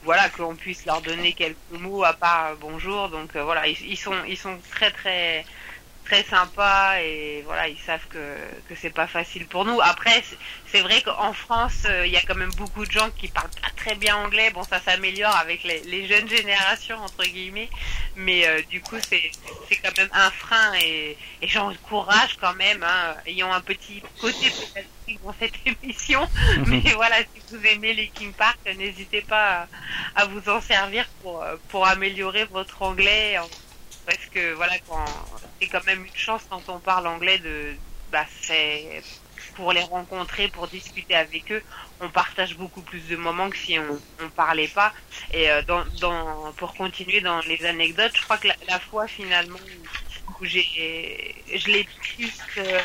voilà qu'on puisse leur donner quelques mots à part bonjour. Donc voilà, ils sont ils sont très très très sympa et voilà ils savent que que c'est pas facile pour nous. Après c'est vrai qu'en France il euh, y a quand même beaucoup de gens qui parlent pas très bien anglais. Bon ça s'améliore avec les, les, jeunes générations entre guillemets. Mais euh, du coup c'est quand même un frein et, et j'encourage quand même hein, ayant un petit côté dans cette émission. Mais voilà si vous aimez les King Park n'hésitez pas à, à, vous en servir pour pour améliorer votre anglais. Parce que voilà quand c'est quand même une chance quand on parle anglais de bah c'est pour les rencontrer pour discuter avec eux on partage beaucoup plus de moments que si on on parlait pas. Et euh, dans dans pour continuer dans les anecdotes je crois que la, fois finalement où j'ai je l'ai plus euh,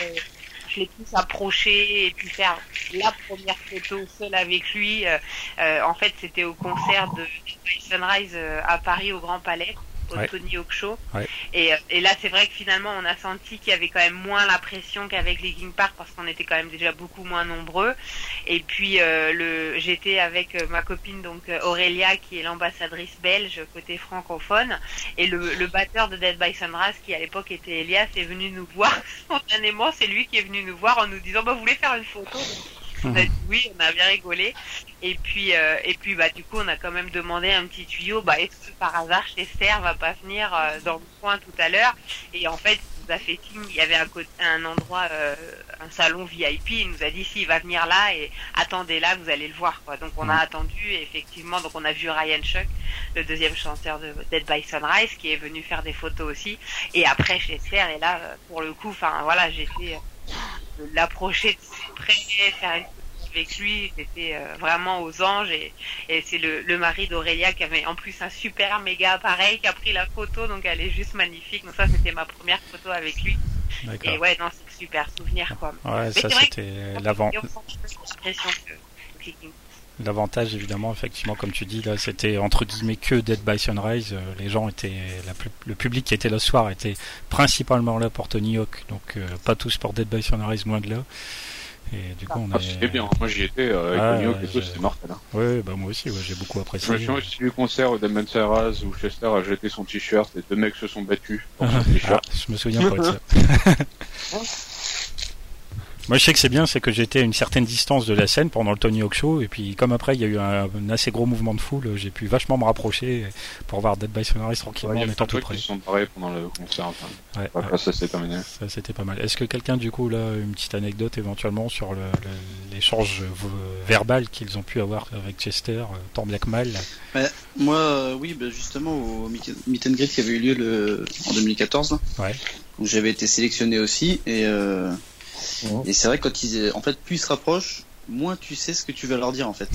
je l'ai plus approché et puis faire la première photo seule avec lui euh, en fait c'était au concert de Sunrise à Paris au Grand Palais au ouais. Tony Hawk Show. Ouais. Et, et, là, c'est vrai que finalement, on a senti qu'il y avait quand même moins la pression qu'avec les King Park parce qu'on était quand même déjà beaucoup moins nombreux. Et puis, euh, le, j'étais avec ma copine donc Aurélia, qui est l'ambassadrice belge côté francophone, et le, le batteur de Dead by Sunrise, qui à l'époque était Elias, est venu nous voir spontanément. C'est lui qui est venu nous voir en nous disant, bah, vous voulez faire une photo? On a dit oui, on a bien rigolé. Et puis, euh, et puis, bah, du coup, on a quand même demandé un petit tuyau. Bah, est-ce que par hasard, Chester va pas venir euh, dans le coin tout à l'heure? Et en fait, il nous a fait signe. Il y avait un, un endroit, euh, un salon VIP. Il nous a dit s'il va venir là et attendez là, vous allez le voir. Quoi. Donc, on a attendu. Et effectivement, donc on a vu Ryan Chuck, le deuxième chanteur de Dead by Sunrise, qui est venu faire des photos aussi. Et après, Chester. Et là, pour le coup, enfin, voilà, j'ai l'approcher de près, faire une avec lui, c'était euh, vraiment aux anges et, et c'est le, le, mari d'Aurélia qui avait en plus un super méga appareil qui a pris la photo, donc elle est juste magnifique. Donc ça, c'était ma première photo avec lui. Et ouais, non, c'est super souvenir quoi. Ouais, Mais ça c'était l'avant. L'avantage, évidemment, effectivement, comme tu dis, là, c'était entre guillemets que Dead by Sunrise. Euh, les gens étaient, la, le public qui était là ce soir était principalement là pour Tony Hawk, donc euh, pas tous pour Dead by Sunrise, moins de là. Et du coup, on ah, est... C'était bien, moi j'y étais, euh, avec ah, Tony Hawk et tout, c'était mortel. Hein. Ouais, bah moi aussi, ouais, j'ai beaucoup apprécié. Moi, j'ai vu le concert de Mansaras où Chester a jeté son t-shirt et deux mecs se sont battus pour son t-shirt. Ah, je me souviens pas de ça. Moi, je sais que c'est bien, c'est que j'étais à une certaine distance de la scène pendant le Tony Hawk Show, et puis comme après il y a eu un, un assez gros mouvement de foule, j'ai pu vachement me rapprocher pour voir Dead by Sunrise tranquillement ouais, en étant tout près. Ils sont parés pendant le concert. Enfin. Ouais, après, ouais. ça s'est terminé. Ça c'était pas mal. Est-ce que quelqu'un du coup là une petite anecdote éventuellement sur l'échange verbal qu'ils ont pu avoir avec Chester, euh, tant bien que mal? Bah, Moi, euh, oui, bah, justement au Meet and Greet qui avait eu lieu le... en 2014. Ouais. où j'avais été sélectionné aussi. Et, euh, Et c'est vrai, quand ils, en fait, plus ils se rapprochent, moins tu sais ce que tu vas leur dire en fait.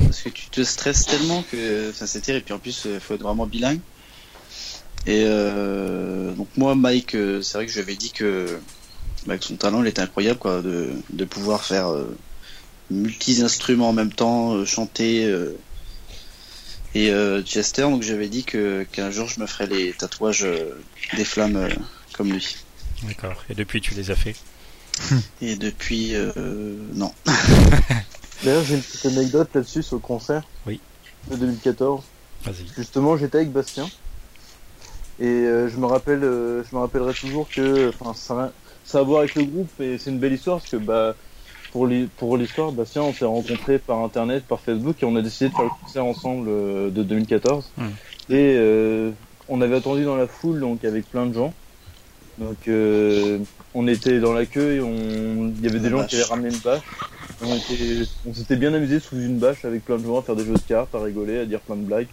Parce que tu te stresses tellement que enfin, c'est terrible. Puis en plus, il faut être vraiment bilingue. Et euh, donc moi, Mike, euh, c'est vrai que je lui avais dit que bah, que son talent, il était incroyable, quoi, de, de pouvoir faire euh, multi instruments en même temps, euh, chanter. euh, et euh, Chester, donc j'avais dit que qu'un jour je me ferais les tatouages euh, des flammes euh, comme lui. D'accord. Et depuis, tu les as fait. Et depuis, euh, non. D'ailleurs, j'ai une petite anecdote là-dessus sur le concert. Oui. De 2014. Vas-y. Justement, j'étais avec Bastien. Et euh, je me rappelle, euh, je me rappellerai toujours que, enfin, ça, a- ça a à voir avec le groupe et c'est une belle histoire parce que, bah, pour l'hi- pour l'histoire, Bastien, on s'est rencontrés par internet, par Facebook et on a décidé de faire le concert ensemble euh, de 2014. Hmm. Et euh, on avait attendu dans la foule, donc avec plein de gens. Donc, euh, on était dans la queue et on, il y avait des gens bâche. qui avaient ramené une bâche. On était, on s'était bien amusé sous une bâche avec plein de gens à faire des jeux de cartes, à rigoler, à dire plein de blagues.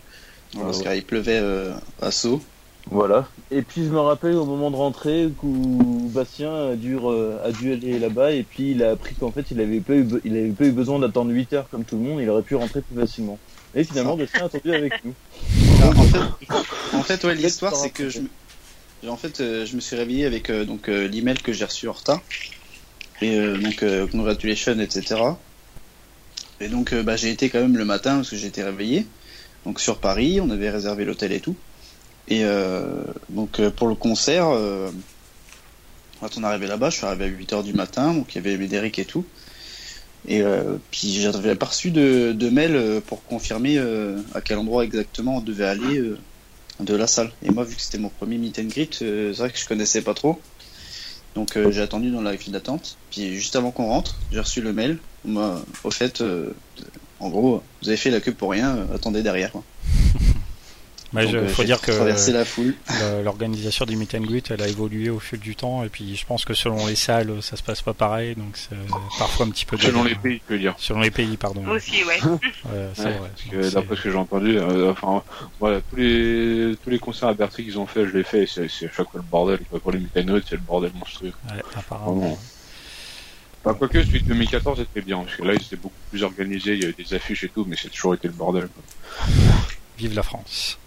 Parce qu'il pleuvait euh, à saut. Voilà. Et puis je me rappelle au moment de rentrer où Bastien a dû, a dû aller là-bas et puis il a appris qu'en fait il avait pas eu, il avait pas eu besoin d'attendre 8 heures comme tout le monde, il aurait pu rentrer plus facilement. Et finalement Bastien a attendu avec nous. Ah, en fait, en fait, ouais, l'histoire c'est que je, en fait, euh, je me suis réveillé avec euh, donc euh, l'email que j'ai reçu en retard et donc congratulations, etc. Et donc bah, j'ai été quand même le matin parce que été réveillé. Donc sur Paris, on avait réservé l'hôtel et tout. Et donc pour le concert, quand on est arrivé là-bas, je suis arrivé à 8h du matin, donc il y avait Médéric et tout. Et puis j'avais pas reçu de, de mail pour confirmer à quel endroit exactement on devait aller de la salle. Et moi, vu que c'était mon premier meet and greet, euh, c'est vrai que je connaissais pas trop. Donc euh, j'ai attendu dans la file d'attente. Puis juste avant qu'on rentre, j'ai reçu le mail. Moi, au fait, euh, en gros, vous avez fait la queue pour rien, euh, attendez derrière. Quoi. Mais Donc, je, euh, faut dire que la foule. l'organisation du meet and greet, elle a évolué au fil du temps, et puis je pense que selon les salles, ça se passe pas pareil, donc c'est parfois un petit peu. Selon les pays, je veux dire. Selon les pays, pardon. Aussi, ouais. Ouais, c'est Ouais, vrai. parce Donc, que c'est- d'après ce que j'ai entendu, euh, enfin voilà, tous les tous les concerts à Bercy qu'ils ont fait, je l'ai fait, et c'est à chaque fois le bordel. Quoi. Pour les meet and greet, c'est le bordel monstrueux. ouais, apparemment. Vraiment. Quoique celui de 2014 était bien, parce que là il était beaucoup plus organisé, il y avait des affiches et tout, mais c'est toujours été le bordel. Quoi. Vive la France.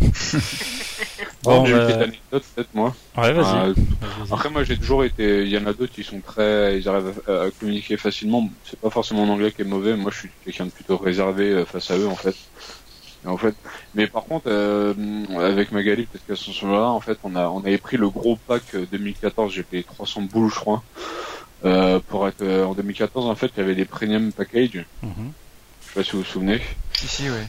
Bon, Bon, j'ai une euh, petite anecdote peut-être moi. Ouais, vas-y. Euh, Vas-y. Après moi j'ai toujours été, il y en a d'autres qui sont très, ils arrivent à, à communiquer facilement. C'est pas forcément mon anglais qui est mauvais. Moi je suis quelqu'un de plutôt réservé euh, face à eux en fait. Et en fait, mais par contre euh, avec Magali peut-être qu'à ce moment-là en fait on a on avait pris le gros pack euh, 2014. J'ai payé 300 boules je crois. Euh, pour être euh, en 2014 en fait il y avait des premium packages. Mhm. Je sais pas si vous vous souvenez. Si, si, ouais.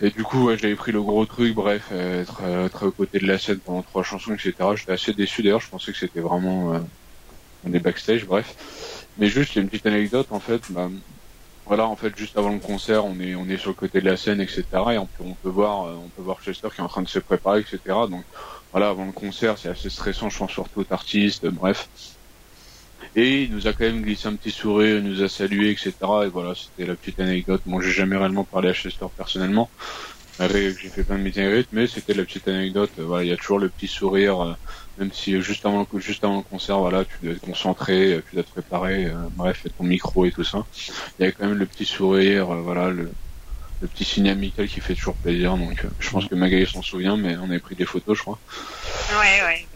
Et du coup, j'avais pris le gros truc, bref, être, euh, être aux côtés de la scène pendant trois chansons, etc. J'étais assez déçu d'ailleurs, je pensais que c'était vraiment euh, des backstage, bref. Mais juste, une petite anecdote, en fait, bah, voilà, en fait, juste avant le concert, on est, sur le côté de la scène, etc. Et on peut, on peut voir, euh, on peut voir Chester qui est en train de se préparer, etc. Donc, voilà, avant le concert, c'est assez stressant, je pense, surtout aux artistes, bref. Et il nous a quand même glissé un petit sourire, il nous a salué, etc. Et voilà, c'était la petite anecdote. Moi, j'ai jamais réellement parlé à Chester personnellement. J'ai fait plein de meet and greet, mais c'était la petite anecdote. Euh, Voilà, il y a toujours le petit sourire, euh, même si euh, juste avant juste avant le concert, voilà, tu dois être concentré, tu dois te préparer, euh, bref, ton micro et tout ça. Il y a quand même le petit sourire, voilà, le, petit signe amical qui fait toujours plaisir. Donc, je pense que Magali s'en souvient, mais on avait pris des photos, je crois. Ouais, ouais.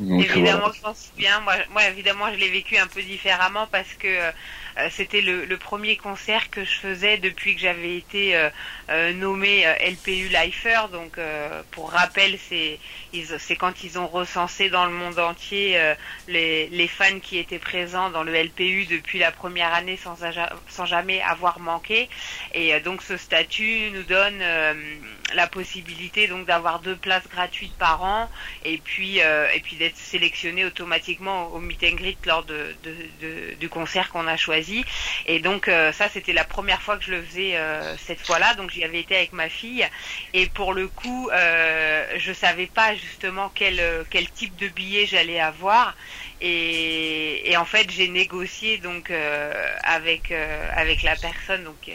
Évidemment, je m'en souviens. Moi, moi, évidemment, je l'ai vécu un peu différemment parce que euh, c'était le, le premier concert que je faisais depuis que j'avais été euh, euh, nommé euh, LPU Lifer. Donc, euh, pour rappel, c'est c'est quand ils ont recensé dans le monde entier euh, les, les fans qui étaient présents dans le LPU depuis la première année sans, sans jamais avoir manqué. Et donc, ce statut nous donne la possibilité donc d'avoir deux places gratuites par an et puis euh, et puis d'être sélectionné automatiquement au meet and greet lors de, de- de- du concert qu'on a choisi. Et donc euh, ça c'était la première fois que je le faisais euh, cette fois-là. Donc j'y avais été avec ma fille. Et pour le coup euh, je savais pas justement quel euh, quel type de billet j'allais avoir. Et, et en fait j'ai négocié donc euh, avec avec la personne donc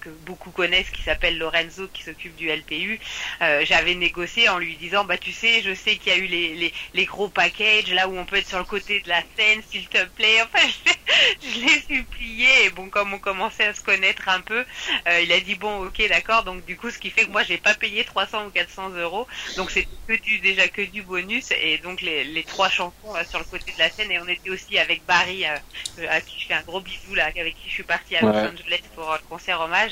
que beaucoup connaissent, qui s'appelle Lorenzo, qui s'occupe du LPU, euh, j'avais négocié en lui disant, bah tu sais, je sais qu'il y a eu les, les, les, gros packages, là où on peut être sur le côté de la scène, s'il te plaît. Enfin, je, l'ai supplié, et bon, comme on commençait à se connaître un peu, euh, il a dit, bon, ok, d'accord, donc du coup, ce qui fait que moi, j'ai pas payé 300 ou 400 euros, donc c'est que du, déjà que du bonus, et donc les, les trois chansons sur le côté de la scène, et on était aussi avec Barry, à qui je fais un gros bisou, là, avec qui je suis partie à Los Angeles pour le concert hommage.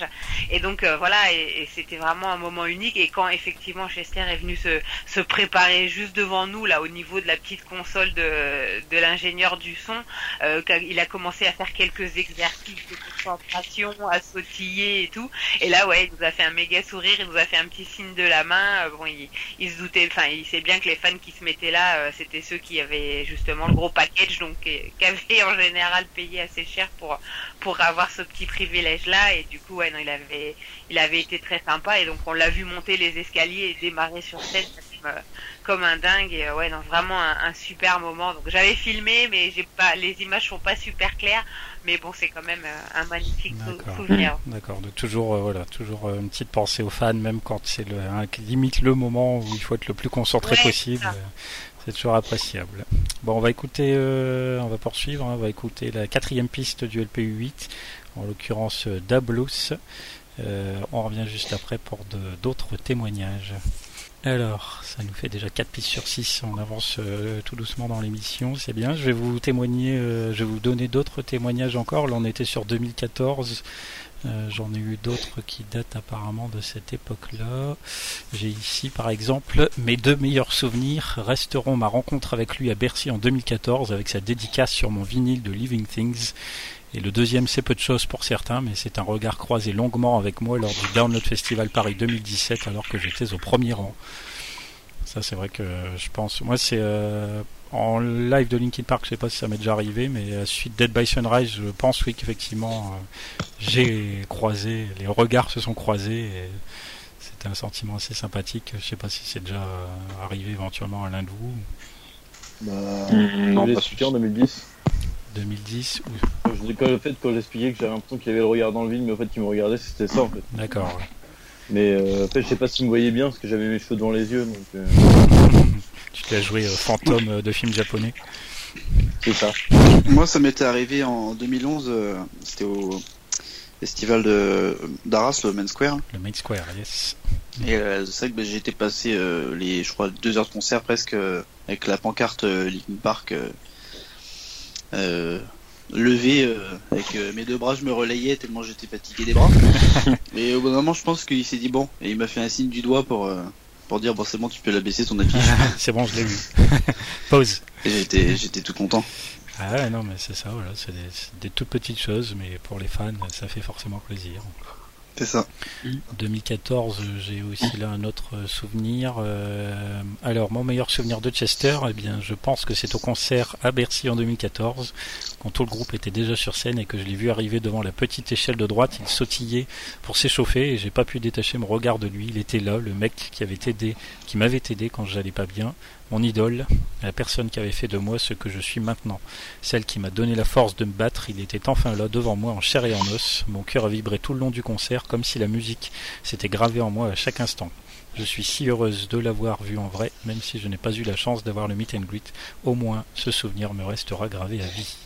Et donc euh, voilà, et, c'était vraiment un moment unique. Et quand effectivement Chester est venu se, se préparer juste devant nous, là au niveau de la petite console de, de l'ingénieur du son, euh, il a commencé à faire quelques exercices de concentration, à sautiller et tout. Et là, ouais, il nous a fait un méga sourire, il nous a fait un petit signe de la main. Euh, bon, il, il se doutait, enfin, il sait bien que les fans qui se mettaient là, c'était ceux qui avaient justement le gros package, donc qui avaient en général payé assez cher pour pour avoir ce petit privilège là. Et du coup, ouais, non, il avait, il avait été très sympa et donc on l'a vu monter les escaliers et démarrer sur scène comme, un dingue et ouais, non, vraiment un, super moment. Donc j'avais filmé, mais j'ai pas, les images sont pas super claires, mais bon, c'est quand même euh, un magnifique souvenir. D'accord, donc toujours, euh, voilà, toujours euh, une petite pensée aux fans, même quand c'est le, limite le moment où il faut être le plus concentré possible. C'est toujours appréciable. Bon, on va écouter, on va poursuivre, hein, on va écouter la quatrième piste du LPU 8 en l'occurrence euh, Dablus. Euh, on revient juste après pour d'autres témoignages. Alors, ça nous fait déjà 4 pistes sur 6, on avance euh, tout doucement dans l'émission, c'est bien. Je vais vous témoigner, je vais vous donner d'autres témoignages encore. Là, on était sur 2014. J'en ai eu d'autres qui datent apparemment de cette époque-là. J'ai ici, par exemple, mes deux meilleurs souvenirs resteront ma rencontre avec lui à Bercy en 2014 avec sa dédicace sur mon vinyle de Living Things et le deuxième, c'est peu de choses pour certains, mais c'est un regard croisé longuement avec moi lors du Download Festival Paris 2017, alors que j'étais au premier rang. Ça, c'est vrai que je pense. Moi, c'est euh, en live de Linkin Park, je sais pas si ça m'est déjà arrivé, mais à suite Dead by Sunrise, je pense oui qu'effectivement, euh, j'ai croisé, les regards se sont croisés et c'était un sentiment assez sympathique. Je sais pas si c'est déjà euh, arrivé éventuellement à l'un de vous. Bah, mmh, non, pas en 2010. 2010 ou... Quand, le fait, quand j'expliquais que j'avais l'impression qu'il avait le regard dans le vide, mais en fait qu'il me regardait, c'était ça en fait. D'accord. Mais euh, en fait, je sais pas s'il me voyait bien parce que j'avais mes cheveux devant les yeux. Donc, euh. tu t'es joué euh, fantôme de film japonais. C'est ça. Moi, ça m'était arrivé en 2011. C'était au festival de d'Arras, le Main Square. Le Main Square, yes. Et c'est vrai que bah, j'étais passé les, je crois, deux heures de concert presque avec la pancarte Linkin Park euh, levé euh, avec euh, mes deux bras, je me relayais tellement j'étais fatigué des bras. et au bout d'un moment, je pense qu'il s'est dit bon, et il m'a fait un signe du doigt pour pour dire bon c'est bon, tu peux la baisser ton affiche. c'est bon, je l'ai vu. Pause. Et j'étais j'étais tout content. Ah ouais, non mais c'est ça, voilà, c'est des, des toutes petites choses, mais pour les fans, ça fait forcément plaisir. C'est ça. 2014, j'ai aussi là un autre souvenir. Euh, alors, mon meilleur souvenir de Chester, eh bien, je pense que c'est au concert à Bercy en 2014, quand tout le groupe était déjà sur scène et que je l'ai vu arriver devant la petite échelle de droite. Il sautillait pour s'échauffer et j'ai pas pu détacher mon regard de lui. Il était là, le mec qui avait aidé, qui m'avait aidé quand j'allais pas bien mon idole, la personne qui avait fait de moi ce que je suis maintenant, celle qui m'a donné la force de me battre, il était enfin là devant moi en chair et en os, mon cœur a vibré tout le long du concert comme si la musique s'était gravée en moi à chaque instant. Je suis si heureuse de l'avoir vu en vrai, même si je n'ai pas eu la chance d'avoir le meet and greet, au moins ce souvenir me restera gravé à vie.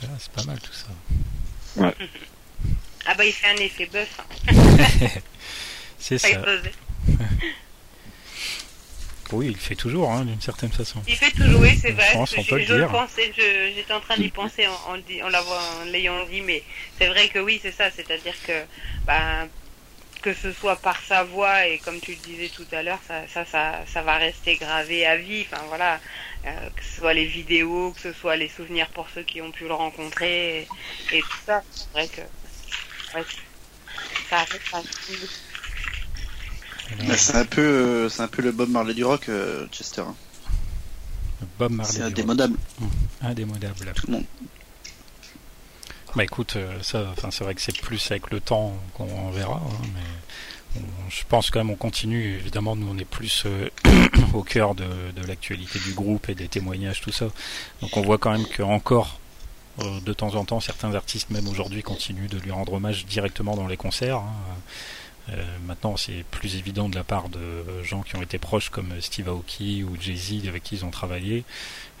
Voilà, c'est pas mal tout ça. Ouais. Ah bah il fait un effet bœuf. Hein. c'est ça. Oui, il fait toujours, hein, d'une certaine façon. Il fait toujours, oui, c'est vrai. Je, pensais, j'étais en train d'y penser en, en, l'ayant dit, mais c'est vrai que oui, c'est ça. C'est-à-dire que, ben, que ce soit par sa voix et comme tu le disais tout à l'heure, ça, ça, ça, va rester gravé à vie. Enfin voilà, euh, que ce soit les vidéos, que ce soit les souvenirs pour ceux qui ont pu le rencontrer et, tout ça. C'est vrai que ça reste bah, c'est un peu, euh, c'est un peu le Bob Marley du rock, euh, Chester. Bob Marley. C'est indémodable. Mmh. Indémodable. Tout le monde. Bah écoute, euh, ça, enfin c'est vrai que c'est plus avec le temps qu'on verra, hein, mais je pense quand même on continue. Évidemment, nous on est plus au cœur de, de l'actualité du groupe et des témoignages, tout ça. Donc on voit quand même que encore Euh, de temps en temps, certains artistes, même aujourd'hui, continuent de lui rendre hommage directement dans les concerts. hein. Euh, maintenant, c'est plus évident de la part de gens qui ont été proches comme Steve Aoki ou Jay-Z avec qui ils ont travaillé.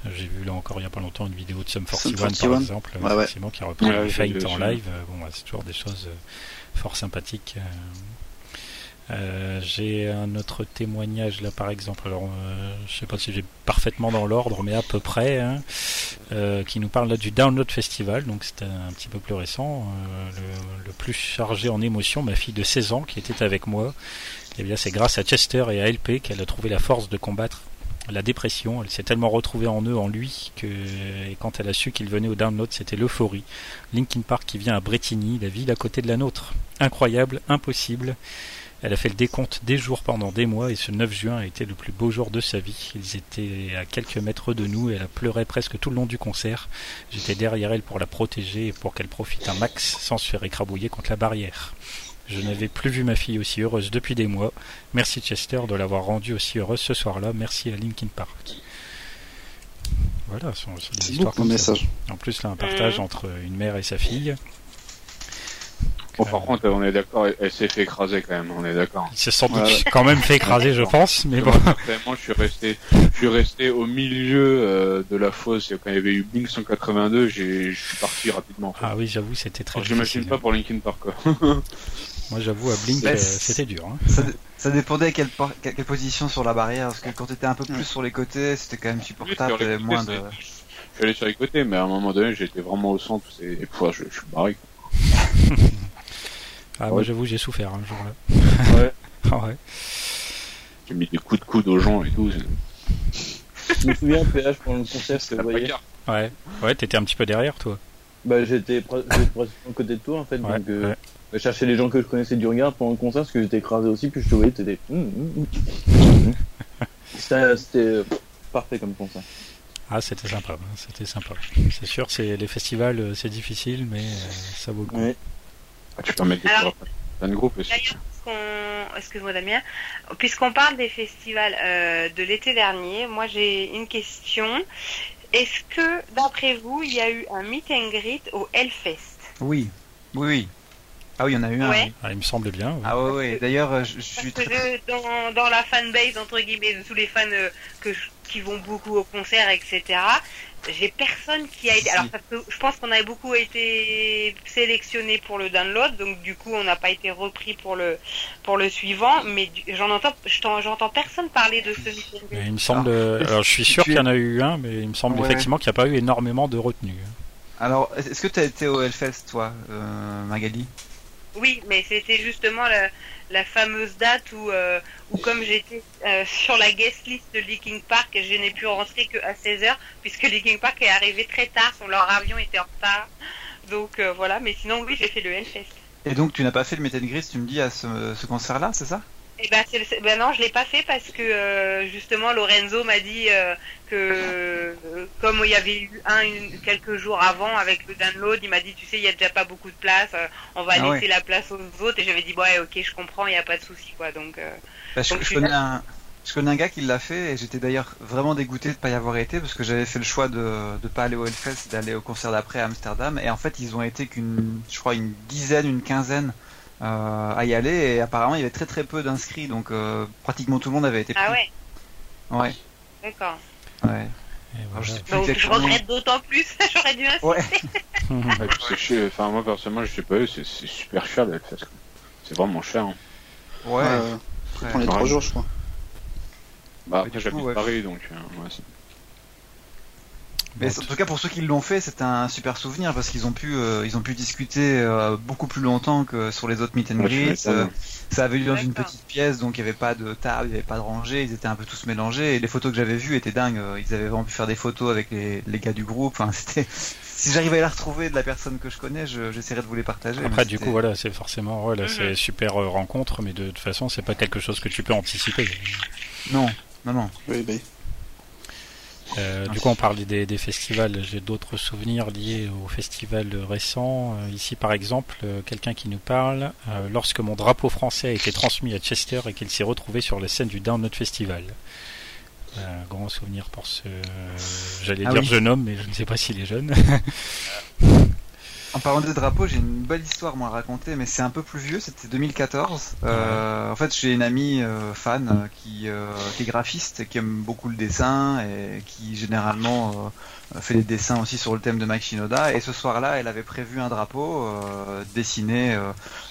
Euh, J'ai vu là encore il n'y a pas longtemps une vidéo de Sum 41, par 41. exemple, Ouais, ouais. effectivement, qui a repris Ouais, vu en live. Euh, Bon, c'est toujours des choses euh, fort sympathiques. Euh. J'ai un autre témoignage là par exemple, alors euh, je sais pas si j'ai parfaitement dans l'ordre mais à peu près, hein, euh, qui nous parle là du Download Festival, donc c'était un petit peu plus récent, euh, le, le plus chargé en émotion, ma fille de 16 ans qui était avec moi, et bien c'est grâce à Chester et à LP qu'elle a trouvé la force de combattre la dépression, elle s'est tellement retrouvée en eux, en lui, que et quand elle a su qu'il venait au download, c'était l'euphorie. Linkin Park qui vient à Bretigny, la ville à côté de la nôtre. Incroyable, impossible. Elle a fait le décompte des jours pendant des mois et ce 9 juin a été le plus beau jour de sa vie. Ils étaient à quelques mètres de nous et elle a pleuré presque tout le long du concert. J'étais derrière elle pour la protéger et pour qu'elle profite un max sans se faire écrabouiller contre la barrière. Je n'avais plus vu ma fille aussi heureuse depuis des mois. Merci Chester de l'avoir rendue aussi heureuse ce soir-là. Merci à Linkin Park. Voilà, ce sont c'est des histoires comme ça. message. En plus, là, un partage Mhm. entre une mère et sa fille. Bon, par contre, on est d'accord, elle, elle s'est fait écraser quand même, on est d'accord. Il s'est sans doute Ouais, quand même fait écraser, je pense, mais bon. Moi, je suis resté, je suis resté au milieu euh, de la fosse et quand il y avait eu Blink 182, j'ai, je suis parti rapidement. en fait. Ah oui, j'avoue, c'était très J'imagine pas pour Linkin Park quoi. Moi, j'avoue, à Blink, euh, c'était dur. hein. Ça, dé- ça dépendait à quelle, quelle, position sur la barrière, parce que quand t'étais un peu plus sur les côtés, c'était quand même supportable, et côtés, moins de... Je suis allé sur les côtés, mais à un moment donné, j'étais vraiment au centre, et, je suis barré. Ah, moi, Ouais. j'avoue, j'ai souffert un jour-là. Ouais. Ah ouais. J'ai mis des coups de coude aux gens et tout. Je me souviens, PH, pendant le concert, la voyez. Ouais, ouais, t'étais un petit peu derrière, toi. Bah, j'étais pre- j'étais presque à côté de toi, en fait, Ouais, donc, euh, ouais. je cherchais les gens que je connaissais du regard pendant le concert, parce que j'étais écrasé aussi, puis je te voyais, t'étais... Hum, hum, hum. C'était c'était, euh, parfait comme concert. Ah, c'était sympa, hein, c'était sympa. C'est sûr, c'est les festivals, euh, c'est difficile, mais euh, ça vaut le coup. Ah, tu mettre des Alors- plein de groupes aussi. Excuse-moi Damien, puisqu'on parle des festivals euh, de l'été dernier, moi j'ai une question. Est-ce que, d'après vous, il y a eu un meet and greet au Hellfest? Oui, oui, oui. Ah oui, il y en a eu un. Ouais. oui. Ah, il me semble bien. oui. Ah ouais, ouais. D'ailleurs, je, je suis très... que dans, dans la fanbase, entre guillemets, de tous les fans euh, que je- qui vont beaucoup au concert, etc., j'ai personne qui a été... Alors, parce que je pense qu'on avait beaucoup été sélectionnés pour le download, donc du coup, on n'a pas été repris pour le, pour le suivant, mais j'en entends, je t'en- j'entends personne parler de ce greet. il me semble. euh, Alors, je suis sûr qu'il y en a eu un, mais il me semble Ouais. effectivement qu'il n'y a pas eu énormément de retenue. Alors, est-ce que t'as été au Hellfest, toi, euh, Magali? Oui, mais c'était justement la, la fameuse date où, euh, où comme j'étais euh, sur la guest list de Linkin Park, je n'ai pu rentrer que à 16h, puisque Linkin Park est arrivé très tard, leur avion était en retard. Donc euh, voilà, mais sinon oui, j'ai fait le Hellfest. Et donc, tu n'as pas fait le Meet and Greet, tu me dis, à ce, ce concert-là, c'est ça? Et ben, c'est le- c'est- ben non, je l'ai pas fait parce que euh, justement Lorenzo m'a dit euh, que euh, comme il y avait eu un une- quelques jours avant avec le download, il m'a dit tu sais il y a déjà pas beaucoup de place, on va Ah laisser ouais. la place aux autres et j'avais dit ouais ok je comprends, il y a pas de souci quoi donc. euh, Bah, je, Donc, je connais un, je connais un gars qui l'a fait et j'étais d'ailleurs vraiment dégoûté de pas y avoir été parce que j'avais fait le choix de de pas aller au Hellfest, d'aller au concert d'après à Amsterdam et en fait ils ont été qu'une, je crois une dizaine, une quinzaine euh, à y aller et apparemment il y avait très très peu d'inscrits donc euh, pratiquement tout le monde avait été pris. Ah ouais, Ouais, d'accord. ouais. Je regrette d'autant plus, j'aurais dû insister. Ouais. Ouais, puis. Enfin, moi, personnellement, je sais pas, c'est c'est super cher d'être fait. C'est vraiment cher. Hein. Ouais. Euh, on est trois jours, je crois. Bah, après, j'habite ouais. Paris, donc. euh, ouais, c'est- Mais Bon, en tout cas pour ceux qui l'ont fait, c'est un super souvenir parce qu'ils ont pu euh, ils ont pu discuter euh, beaucoup plus longtemps que sur les autres meet and Ouais, m'étonnes. Euh, ça avait lieu dans une petite pièce donc il n'y avait pas de table, il n'y avait pas de rangée, ils étaient un peu tous mélangés et les photos que j'avais vues étaient dingues. Ils avaient vraiment pu faire des photos avec les, les gars du groupe. Enfin c'était si j'arrivais à la retrouver de la personne que je connais, je- j'essaierais de vous les partager. Après, du coup, voilà, c'est forcément, voilà, Mhm. c'est super euh, rencontre, mais de toute façon, c'est pas quelque chose que tu peux anticiper. Non, non, non. Oui, bah, Euh, Ah, du coup, on parlait des, des festivals. J'ai d'autres souvenirs liés aux festivals récents. Euh, ici, par exemple, euh, quelqu'un qui nous parle lorsque mon drapeau français a été transmis à Chester et qu'il s'est retrouvé sur la scène du Download Festival. Un grand souvenir pour ce, j'allais Ah dire oui. jeune homme, mais je ne sais pas s'il est jeune. En parlant des drapeaux, j'ai une belle histoire moi à raconter, mais c'est un peu plus vieux. C'était 2014. Euh, en fait, j'ai une amie euh, fan euh, qui, euh, qui est graphiste qui aime beaucoup le dessin et qui généralement euh, fait des dessins aussi sur le thème de Mike Shinoda. Et ce soir-là, elle avait prévu un drapeau euh, dessiné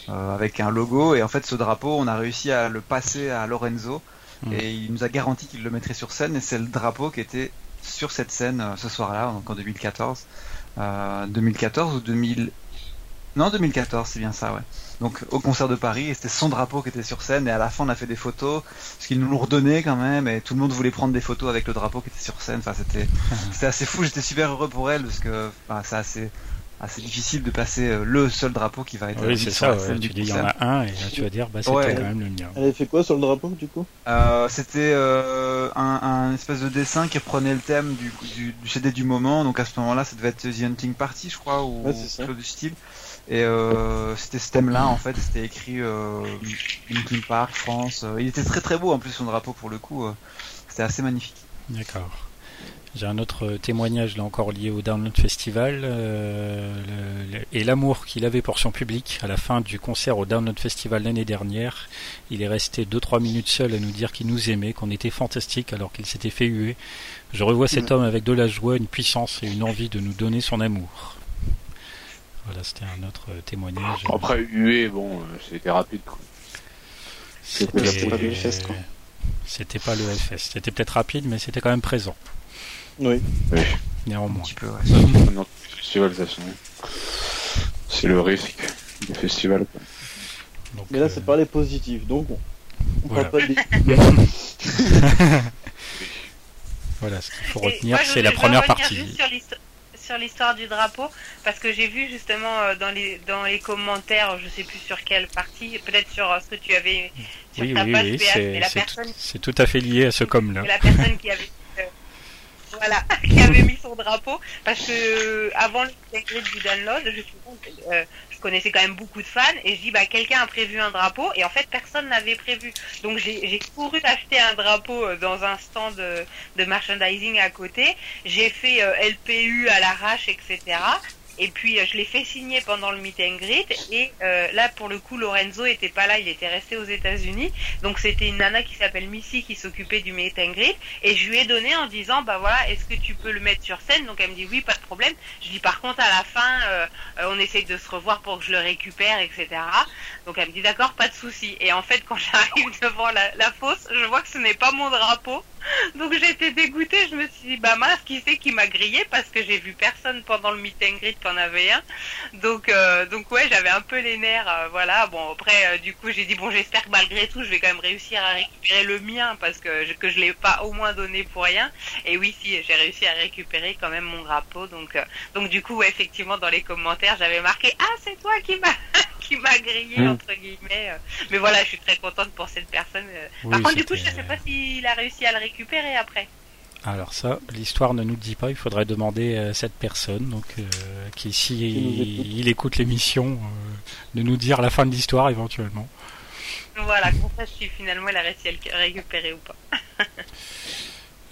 avec un logo. Et en fait, ce drapeau, on a réussi à le passer à Lorenzo Mhm. et il nous a garanti qu'il le mettrait sur scène. Et c'est le drapeau qui était sur cette scène ce soir-là, donc en 2014. Euh, 2014 ou 2000 non 2014 c'est bien ça ouais. Donc au concert de Paris et c'était son drapeau qui était sur scène et à la fin on a fait des photos parce qu'ils nous l'ont redonné quand même et tout le monde voulait prendre des photos avec le drapeau qui était sur scène. Enfin c'était c'était assez fou j'étais super heureux pour elle parce que enfin, c'est assez assez difficile de passer euh, le seul drapeau qui va être oui, c'est ça. ouais. Tu du dis, il y en a un, et là, tu vas dire, bah, c'était Ouais. quand même le mien. Elle avait fait quoi sur le drapeau du coup? Euh, c'était euh, un, un espèce de dessin qui reprenait le thème du, du, du CD du moment. Donc à ce moment-là, ça devait être The Hunting Party, je crois, ou Ouais, c'est quelque chose du style. Et euh, c'était ce thème-là, en fait. C'était écrit euh, Linkin Park, France. Euh, Il était très très beau en plus son drapeau pour le coup. C'était assez magnifique. D'accord. J'ai un autre témoignage là encore lié au Download Festival euh, le- le- et l'amour qu'il avait pour son public à la fin du concert au Download Festival l'année dernière. Il est resté 2-3 minutes seul à nous dire qu'il nous aimait, qu'on était fantastique alors qu'il s'était fait huer. Je revois cet homme avec de la joie, une puissance et une envie de nous donner son amour. Voilà, c'était un autre euh, témoignage. Après, hué, bon, euh, c'était rapide, quoi. C'était c'était pas le Hellfest, quoi. C'était pas le Hellfest. C'était peut-être rapide, mais c'était quand même présent, Oui. Oui. Un néanmoins. petit peu, ouais. Ça, c'est les. C'est le risque du festival. Donc, Mais là, euh, c'est parler positif, donc on, on Voilà. parle pas des. Voilà, ce qu'il faut Et retenir, c'est la première partie. juste sur l'histo- sur l'histoire du drapeau, parce que j'ai vu justement euh, dans les dans les commentaires, je sais plus sur quelle partie, peut-être sur euh, ce que tu avais sur Oui, ta oui, page oui, c'est la c'est personne tout, c'est tout à fait lié à ce com-là. C'est la personne qui avait voilà qui avait mis son drapeau parce que euh, avant le secret du download je euh, je connaissais quand même beaucoup de fans et je dis bah quelqu'un a prévu un drapeau et en fait personne n'avait prévu. Donc j'ai couru acheter un drapeau euh, dans un stand de, de merchandising à côté. J'ai fait euh, LPU à l'arrache etc et puis euh, je l'ai fait signer pendant le meet and greet. Et euh, là pour le coup Lorenzo était pas là, il était resté aux États-Unis. Donc c'était une nana qui s'appelle Missy qui s'occupait du meet and greet. Et je lui ai donné en disant bah voilà est-ce que tu peux le mettre sur scène? Donc elle me dit oui Je dis par contre à la fin euh, euh, on essaye de se revoir pour que je le récupère etc. Donc elle me dit d'accord pas de souci et en fait quand j'arrive devant la, fosse je vois que ce n'est pas mon drapeau donc j'étais dégoûtée, je me suis dit bah mince qui c'est qui m'a grillé parce que j'ai vu personne pendant le meet and greet avait un. Donc euh, donc ouais j'avais un peu les nerfs, voilà. Bon après du coup j'ai dit bon j'espère que malgré tout je vais quand même réussir à récupérer le mien parce que je, que je l'ai pas au moins donné pour rien. Et oui si j'ai réussi à récupérer quand même mon drapeau donc euh, donc du coup ouais, effectivement dans les commentaires j'avais marqué ah c'est toi qui m'a qui m'a grillé Mm. entre guillemets. euh. Mais voilà je suis très contente pour cette personne. euh. Oui, Par contre du coup je c'était- sais pas s'il a réussi à le récupérer après. Alors ça, l'histoire ne nous dit pas, il faudrait demander à cette personne, donc euh, qui si il, écoute l'émission, euh, de nous dire la fin de l'histoire éventuellement. Voilà, qu'on sache si finalement elle a réussi à le récupérer ou pas.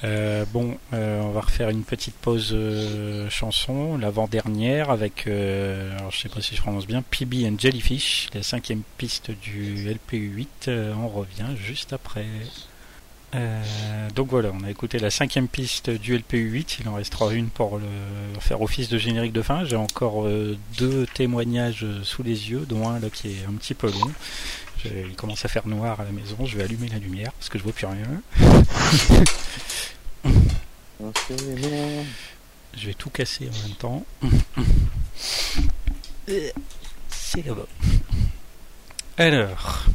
Euh, bon, euh, on va refaire une petite pause euh, chanson, l'avant-dernière, avec, je sais pas si je prononce bien, PB and Jellyfish, la cinquième piste du LPU8. Euh, on revient juste après. Donc voilà, on a écouté la cinquième piste du LPU8. Il en restera une pour faire office de générique de fin. J'ai encore deux témoignages sous les yeux, dont un là qui est un petit peu long. Il commence à faire noir à la maison. Je vais allumer la lumière parce que je vois plus rien. Je vais tout casser en même temps. C'est là-bas. Alors,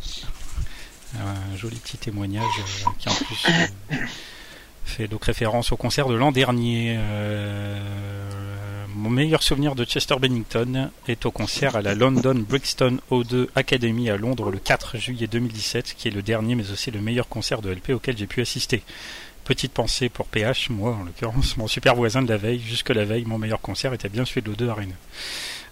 un joli petit témoignage euh, qui en plus euh, fait donc référence au concert de l'an dernier. Euh, mon meilleur souvenir de Chester Bennington est au concert à la London Brixton O2 Academy à Londres le 4 juillet 2017, qui est le dernier mais aussi le meilleur concert de LP auquel j'ai pu assister. Petite pensée pour PH, moi en l'occurrence, mon super voisin de la veille. Jusque la veille, mon meilleur concert était bien celui de l'O2 Arena.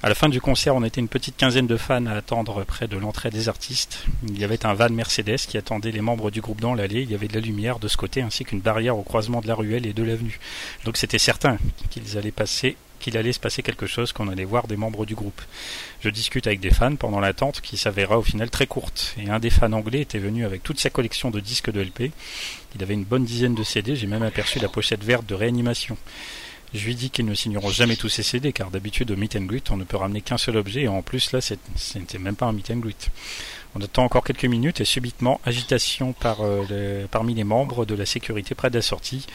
À la fin du concert, on était une petite quinzaine de fans à attendre près de l'entrée des artistes. Il y avait un van Mercedes qui attendait les membres du groupe dans l'allée. Il y avait de la lumière de ce côté ainsi qu'une barrière au croisement de la ruelle et de l'avenue. Donc c'était certain qu'ils allaient passer qu'il allait se passer quelque chose, qu'on allait voir des membres du groupe. Je discute avec des fans pendant l'attente qui s'avéra au final très courte. Et un des fans anglais était venu avec toute sa collection de disques de LP. Il avait une bonne dizaine de CD, j'ai même aperçu la pochette verte de réanimation. Je lui dis qu'ils ne signeront jamais tous ces CD, car d'habitude au meet and greet, on ne peut ramener qu'un seul objet, et en plus là, c'était même pas un meet and greet. On attend encore quelques minutes et subitement, agitation par, euh, parmi les membres de la sécurité près de la sortie.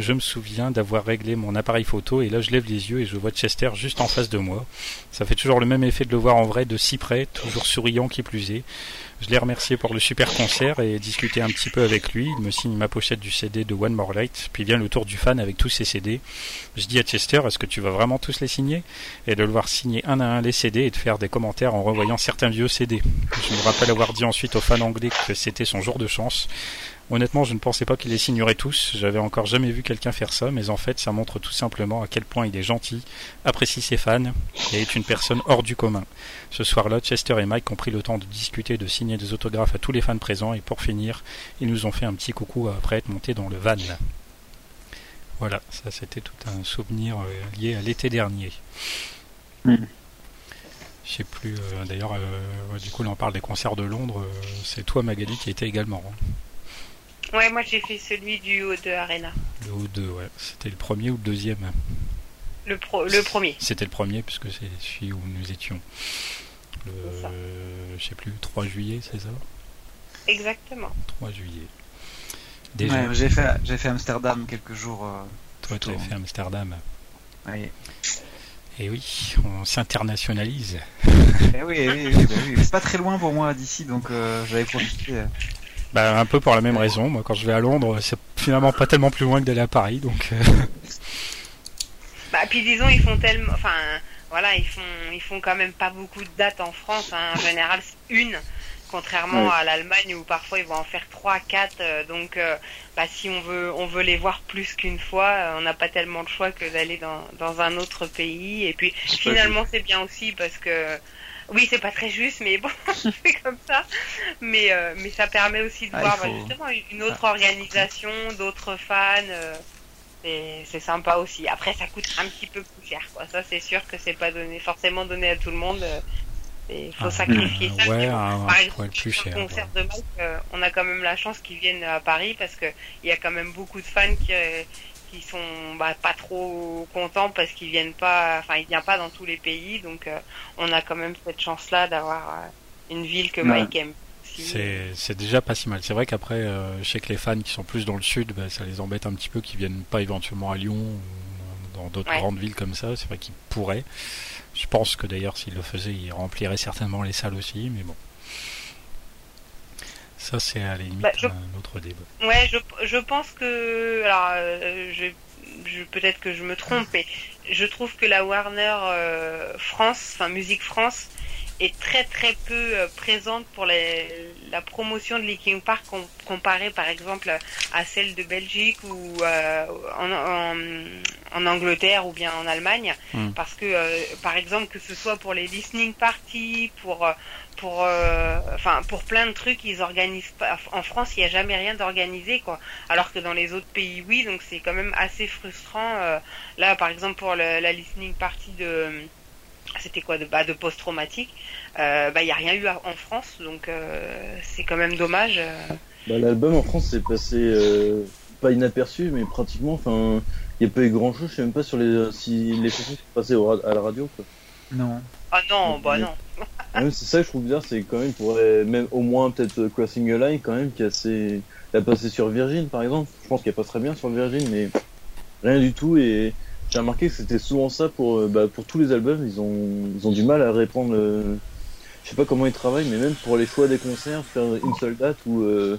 Je me souviens d'avoir réglé mon appareil photo et là je lève les yeux et je vois Chester juste en face de moi. Ça fait toujours le même effet de le voir en vrai de si près, toujours souriant qui plus est. Je l'ai remercié pour le super concert et discuté un petit peu avec lui. Il me signe ma pochette du CD de One More Light, puis vient le tour du fan avec tous ses CD. Je dis à Chester, est-ce que tu vas vraiment tous les signer? Et de le voir signer un à un les CD et de faire des commentaires en revoyant certains vieux CD. Avoir dit ensuite aux fans anglais que c'était son jour de chance. Honnêtement, je ne pensais pas qu'il les signerait tous. J'avais encore jamais vu quelqu'un faire ça, mais en fait, ça montre tout simplement à quel point il est gentil, apprécie ses fans et est une personne hors du commun. Ce soir-là, Chester et Mike ont pris le temps de discuter, de signer des autographes à tous les fans présents, et pour finir, ils nous ont fait un petit coucou après être montés dans le van. Voilà, ça c'était tout un souvenir euh, lié à l'été dernier. Mm. Je sais plus, euh, d'ailleurs, euh, du coup, là on parle des concerts de Londres, c'est toi Magali qui était également. Hein. Ouais, moi j'ai fait celui du O2 Arena. Le O2, ouais. C'était le premier ou le deuxième? Le, pro le premier. C'était le premier, puisque c'est celui où nous étions. Le, je sais plus, 3 juillet, c'est ça? Exactement. 3 juillet. Déjà. Ouais, j'ai fait, j'ai fait Amsterdam quelques jours. Euh, Toi, tu as fait Amsterdam. Oui. Et oui, on s'internationalise. Eh oui, oui, oui, bah oui. c'est pas très loin pour moi d'ici, donc euh, j'avais profité. Bah, un peu pour la même raison. Moi, quand je vais à Londres, c'est finalement pas tellement plus loin que d'aller à Paris, donc. Euh. Bah, puis disons, ils font tellement, enfin, voilà, ils font, ils font quand même pas beaucoup de dates en France. Hein. En général, une, contrairement à l'Allemagne où parfois ils vont en faire trois, quatre. Euh, donc, euh, bah, si on veut, on veut les voir plus qu'une fois, on n'a pas tellement de choix que d'aller dans, dans un autre pays. Et puis, finalement, c'est bien aussi parce que oui, c'est pas très juste, mais bon, c'est comme ça. Mais, euh, mais ça permet aussi de ah, voir bah, justement une autre ah. organisation, d'autres fans. Euh, c'est sympa aussi. Après, ça coûte un petit peu plus cher. Quoi. Ça, c'est sûr que c'est pas donné, forcément donné à tout le monde. Il faut ah, sacrifier ça. Ouais, Par exemple, plus cher, concert de Mike, euh, on a quand même la chance qu'ils viennent à Paris parce qu'il y a quand même beaucoup de fans qui, qui sont bah, pas trop contents parce qu'ils viennent pas, enfin ils viennent pas dans tous les pays, donc euh, on a quand même cette chance-là d'avoir euh, une ville que Mike aime. C'est déjà pas si mal. C'est vrai qu'après, euh, je sais que les fans qui sont plus dans le sud, bah, ça les embête un petit peu qu'ils viennent pas éventuellement à Lyon ou dans d'autres grandes villes comme ça. C'est vrai qu'ils pourraient. Je pense que d'ailleurs s'ils le faisaient, ils rempliraient certainement les salles aussi, mais bon. Ça, c'est à la limite bah, un autre débat. Ouais, je, je pense que. Alors, euh, je, je peut-être que je me trompe, mais je trouve que la Warner euh, France, enfin Musique France, est très très peu euh, présente pour les, la promotion de Linkin Park comparée par exemple à celle de Belgique ou en, en, en, Angleterre ou bien en Allemagne. Hmm. Parce que, par exemple, que ce soit pour les listening parties, pour pour euh, enfin pour plein de trucs ils organisent pas en France il n'y a jamais rien d'organisé quoi alors que dans les autres pays oui donc c'est quand même assez frustrant euh, là par exemple pour la listening party de c'était quoi de bah, de post traumatique euh, bah il n'y a rien eu en France donc c'est quand même dommage bah, l'album en France c'est passé pas inaperçu mais pratiquement enfin il n'y a pas eu grand chose je sais même pas sur les si les chansons sont passées à la radio quoi non ah non bah non c'est ça que je trouve bizarre, c'est quand même pour même au moins peut-être euh, Crossing a Line quand même qui a assez, a passé sur Virgin par exemple. Je pense qu'elle passe très bien sur Virgin, mais rien du tout. Et j'ai remarqué que c'était souvent ça pour, euh, bah, pour tous les albums. Ils ont, ils ont du mal à répondre. Euh, je sais pas comment ils travaillent, mais même pour les choix des concerts, faire une seule date ou je me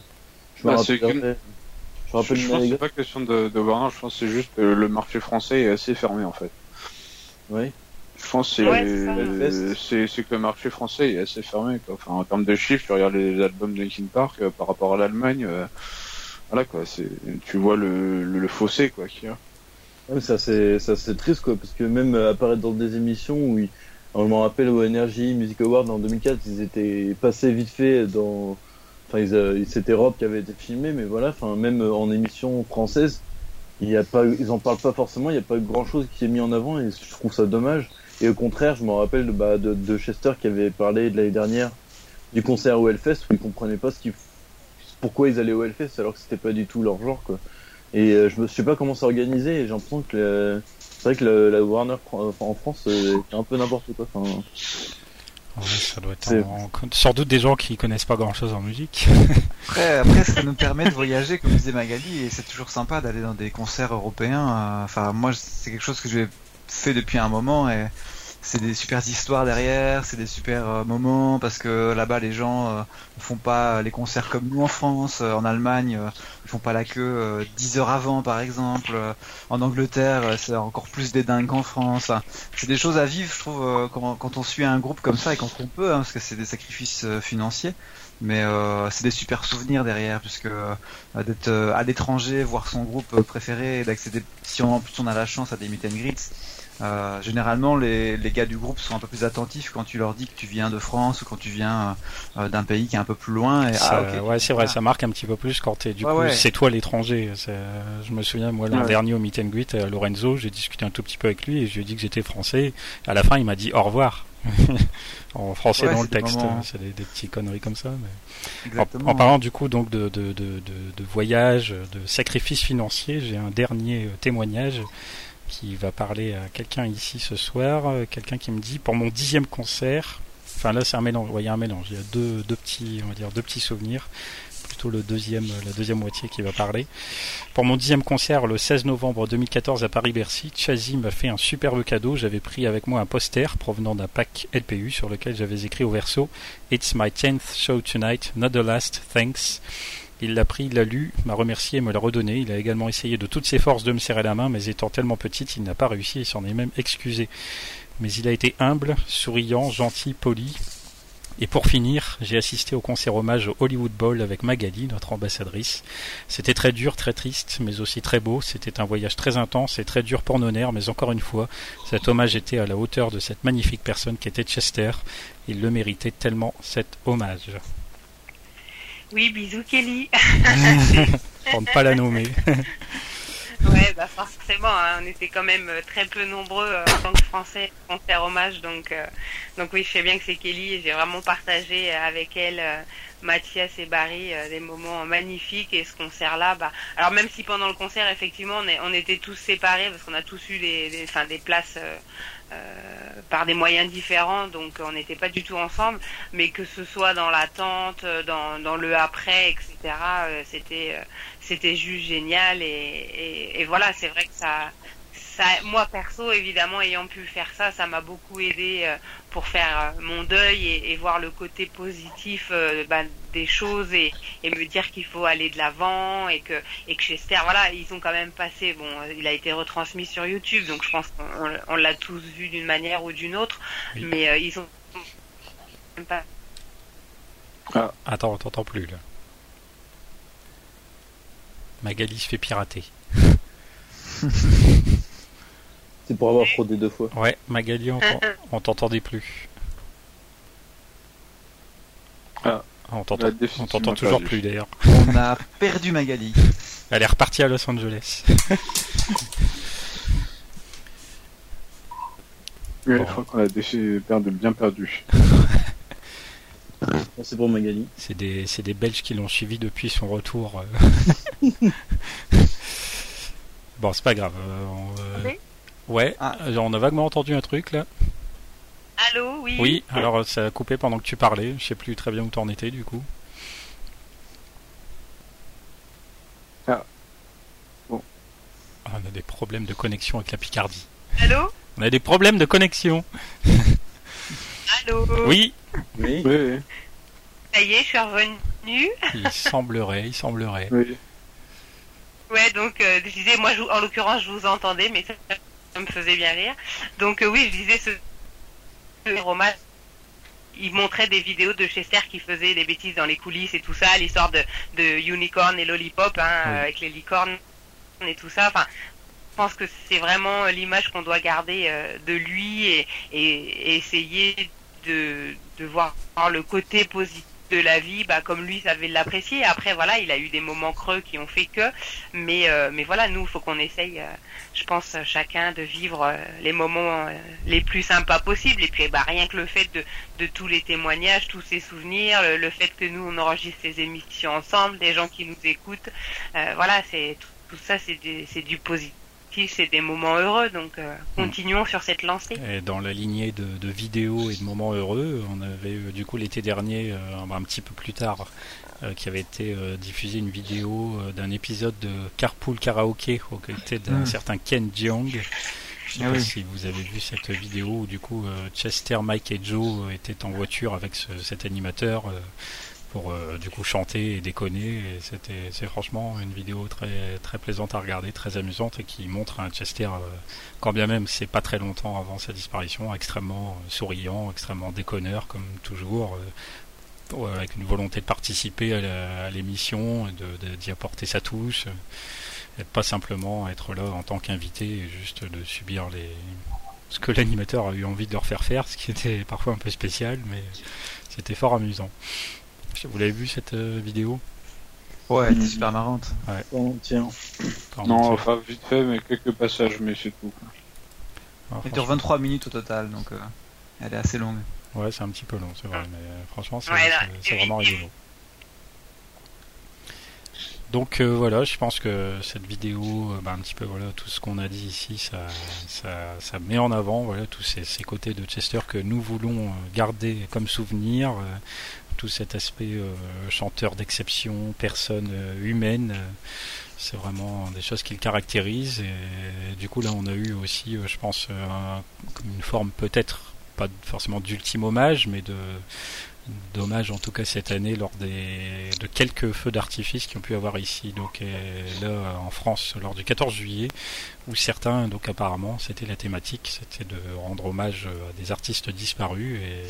bah, rappelle. Je, rappelle je pense que c'est pas question de, de Warner, je pense que c'est juste que le marché français est assez fermé en fait. Oui. Je pense que c'est que le marché français est assez fermé. Quoi. Enfin, en termes de chiffres, tu regardes les albums de Linkin Park euh, par rapport à l'Allemagne, euh, voilà quoi. C'est tu vois le, le, fossé quoi qu'il y a. Ça c'est ça c'est triste quoi parce que même euh, apparaître dans des émissions où Alors, je me rappelle au Energy Music Award en 2004, ils étaient passés vite fait dans. Enfin, ils, euh, c'était Rob qui avait été filmé, mais voilà, enfin, même euh, en émission française, il y a pas, ils en parlent pas forcément, il n'y a pas grand chose qui est mis en avant et je trouve ça dommage. Et au contraire, je me rappelle bah, de, de Chester qui avait parlé de l'année dernière du concert au Hellfest où ils comprenaient pas ce qu'ils, pourquoi ils allaient au Hellfest alors que c'était pas du tout leur genre quoi. Et euh, je me je sais pas comment c'est organisé et j'ai l'impression que le- c'est vrai que le- la Warner fran- en France euh, c'est un peu n'importe quoi. Enfin, Ouais, ça doit être en- sans doute des gens qui connaissent pas grand chose en musique. Après, après, ça nous permet de voyager, comme disait Magali, et c'est toujours sympa d'aller dans des concerts européens. euh, Enfin, moi, c'est quelque chose que j'ai fait depuis un moment, et c'est des super histoires derrière, c'est des super euh, moments, parce que là-bas, les gens euh, ne font pas les concerts comme nous en France. Euh, En Allemagne, euh, ils font pas la queue euh, 10 heures avant, par exemple. Euh, En Angleterre, euh, c'est encore plus des dingues qu'en France. C'est des choses à vivre, je trouve, euh, quand, on suit un groupe comme ça, et quand on peut, hein, parce que c'est des sacrifices euh, financiers mais euh, c'est des super souvenirs derrière puisque euh, d'être euh, à l'étranger voir son groupe euh, préféré d'accéder si on, en on a la chance à des meet and greets euh, généralement les, les gars du groupe sont un peu plus attentifs quand tu leur dis que tu viens de France ou quand tu viens euh, d'un pays qui est un peu plus loin et Ça- ah, ok. Ouais, c'est vrai, Ah. ça marque un petit peu plus quand t'es du Ouais, coup, ouais. c'est toi l'étranger. Je me souviens, moi, l'an Ouais. dernier au meet and greet à Lorenzo, j'ai discuté un tout petit peu avec lui et je lui ai dit que j'étais français. À la fin, il m'a dit au revoir. en français dans le texte, moments- c'est des, des petites conneries comme ça. mais- En, exactement en parlant du coup donc de, de, de, de, de voyage, de sacrifice financier, j'ai un dernier euh, témoignage qui va parler à quelqu'un ici ce soir, euh, quelqu'un qui me dit pour mon dixième concert, enfin là c'est un mélange, il y a un mélange, il y a deux, deux petits, on va dire deux petits souvenirs, plutôt le deuxième, la deuxième moitié qui va parler. Pour mon dixième concert le 16 novembre 2014 à Paris-Bercy, Chazy m'a fait un superbe cadeau. J'avais pris avec moi un poster provenant d'un pack LPU sur lequel j'avais écrit au verso It's my 10th show tonight, not the last, thanks. Il l'a pris, il l'a lu, m'a remercié et me l'a redonné. Il a également essayé de toutes ses forces de me serrer la main, mais étant tellement petite, il n'a pas réussi et s'en est même excusé. Mais il a été humble, souriant, gentil, poli. Et pour finir, j'ai assisté au concert hommage au Hollywood Bowl avec Magali, notre ambassadrice. C'était très dur, très triste, mais aussi très beau. C'était un voyage très intense et très dur pour nos nerfs, mais encore une fois, cet hommage était à la hauteur de cette magnifique personne qui était Chester. Il le méritait tellement cet hommage. Oui, bisous Kelly. Pour ne pas la nommer. Ouais, bah forcément, hein, on était quand même euh, très peu nombreux euh, en tant que Français pour faire hommage, donc euh, donc oui, je sais bien que c'est Kelly et j'ai vraiment partagé avec elle, euh, Mathias et Barry des moments magnifiques et ce concert-là, bah alors même si pendant le concert effectivement on, est- on était tous séparés parce qu'on a tous eu des, des, enfin, des places par des moyens différents, donc on n'était pas du tout ensemble, mais que ce soit dans l'attente, euh, dans, dans le après, etc. euh, c'était euh, c'était juste génial et, et, et voilà, c'est vrai que ça, ça, moi perso évidemment ayant pu faire ça, ça m'a beaucoup aidé euh, pour faire euh, mon deuil et, et voir le côté positif euh, bah, des choses et, et me dire qu'il faut aller de l'avant et que et que Chester, voilà, ils ont quand même passé, bon, il a été retransmis sur YouTube, donc je pense qu'on on l'a tous vu d'une manière ou d'une autre, Oui. mais euh, ils ont pas Attends, on t'entend plus là. Magali se fait pirater. c'est pour avoir fraudé deux fois. Ouais, Magali, on t'en- on t'entendait plus. Ah. On t'entend, on t'entend toujours perdu. plus d'ailleurs. on a perdu Magali Elle est repartie à Los Angeles. Oui, Bon. je crois qu'on a perdu, bien perdu. Bon, c'est pour Magali. C'est des, c'est des Belges qui l'ont suivi depuis son retour. euh. bon, c'est pas grave. euh, on, euh, Oui. Ouais, Ah. euh, on a vaguement entendu un truc là. Allô, oui. Oui, alors euh, ça a coupé pendant que tu parlais. Je sais plus très bien où t'en étais du coup. Ah. Bon. Ah, on a des problèmes de connexion avec la Picardie. Allô, On a des problèmes de connexion. allô. Oui, Oui. Oui, oui, Ça y est, je suis revenue. il semblerait, il semblerait. oui. Ouais, donc euh, je disais, moi, je, en l'occurrence, je vous entendais, mais ça, ça me faisait bien rire. Donc euh, oui, je disais ce, ce roman. Il montrait des vidéos de Chester qui faisait des bêtises dans les coulisses et tout ça, l'histoire de, de Unicorn et Lollipop, hein, Oui. avec les licornes et tout ça. Enfin, pense que c'est vraiment l'image qu'on doit garder euh, de lui et, et- et essayer de, de voir le côté positif la vie, bah, comme lui savait l'apprécier. Après, voilà, il a eu des moments creux qui ont fait que, mais, euh, mais voilà, nous, il faut qu'on essaye, euh, je pense, chacun de vivre euh, les moments les plus sympas possibles. Et puis, bah, rien que le fait de, tous les témoignages, tous ces souvenirs, le, fait que nous, on enregistre ces émissions ensemble, des gens qui nous écoutent, voilà, c'est tout, ça, c'est du, du positif, c'est des moments heureux. Donc, euh, continuons sur cette lancée. Et dans la lignée de, de vidéos et de moments heureux, on avait euh, du coup l'été dernier, euh, un petit peu plus tard, euh, qui avait été euh, diffusée une vidéo euh, d'un épisode de Carpool Karaoke aux côtés d'un Mm. certain Ken Jeong. Je sais Ah pas oui. si vous avez vu cette vidéo où du coup euh, Chester, Mike et Joe étaient en voiture avec ce- cet animateur euh, pour euh, du coup chanter et déconner. C'était c'est franchement une vidéo très très plaisante à regarder, très amusante et qui montre un Chester, euh, quand bien même c'est pas très longtemps avant sa disparition, extrêmement euh, souriant, extrêmement déconneur comme toujours. avec une volonté de participer à l'émission, de- d'y apporter sa touche, et pas simplement être là en tant qu'invité et juste de subir ce que l'animateur a eu envie de leur faire faire, ce qui était parfois un peu spécial, mais c'était fort amusant. Vous l'avez vu cette euh, vidéo? Ouais, elle était Mhm. super marrante. Bon, tiens. Non, on- enfin, vite fait, mais quelques passages, mais c'est tout. Ah, Elle dure 23 minutes au total, donc euh, elle est assez longue. Ouais, c'est un petit peu long, c'est vrai, mais euh, franchement, c'est Ouais, vraiment rigolo. Donc euh, voilà, je pense que cette vidéo, bah, un petit peu voilà, tout ce qu'on a dit ici, ça, ça, ça met en avant voilà tous ces, ces côtés de Chester que nous voulons garder comme souvenir, euh, tout cet aspect euh, chanteur d'exception, personne euh, humaine. euh, c'est vraiment des choses qui le caractérisent et, du coup là on a eu aussi, je pense, un- une forme peut-être pas forcément d'ultime hommage, mais de d'hommage en tout cas cette année lors des de quelques feux d'artifice qui ont pu avoir ici. Donc euh, là en France lors du 14 juillet où certains donc apparemment c'était la thématique c'était de rendre hommage à des artistes disparus. Et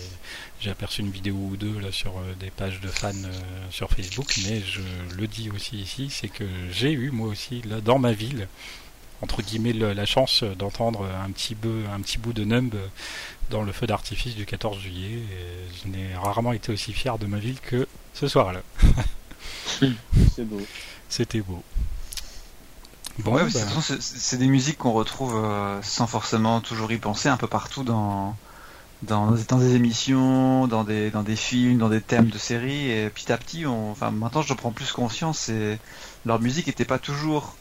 j'ai aperçu une vidéo ou deux là sur euh, des pages de fans euh, sur Facebook. Mais je le dis aussi ici c'est que j'ai eu moi aussi là dans ma ville entre guillemets le- la chance d'entendre un petit peu un petit bout de numb dans le feu d'artifice du 14 juillet. Et je n'ai rarement été aussi fier de ma ville que ce soir-là. C'est beau. C'était beau. Bon, ouais, bah, c'est des musiques qu'on retrouve euh, sans forcément toujours y penser un peu partout dans, dans, dans des émissions, dans des, dans des films, dans des thèmes de séries. Et petit à petit, on, enfin, maintenant je prends plus conscience et leur musique n'était pas toujours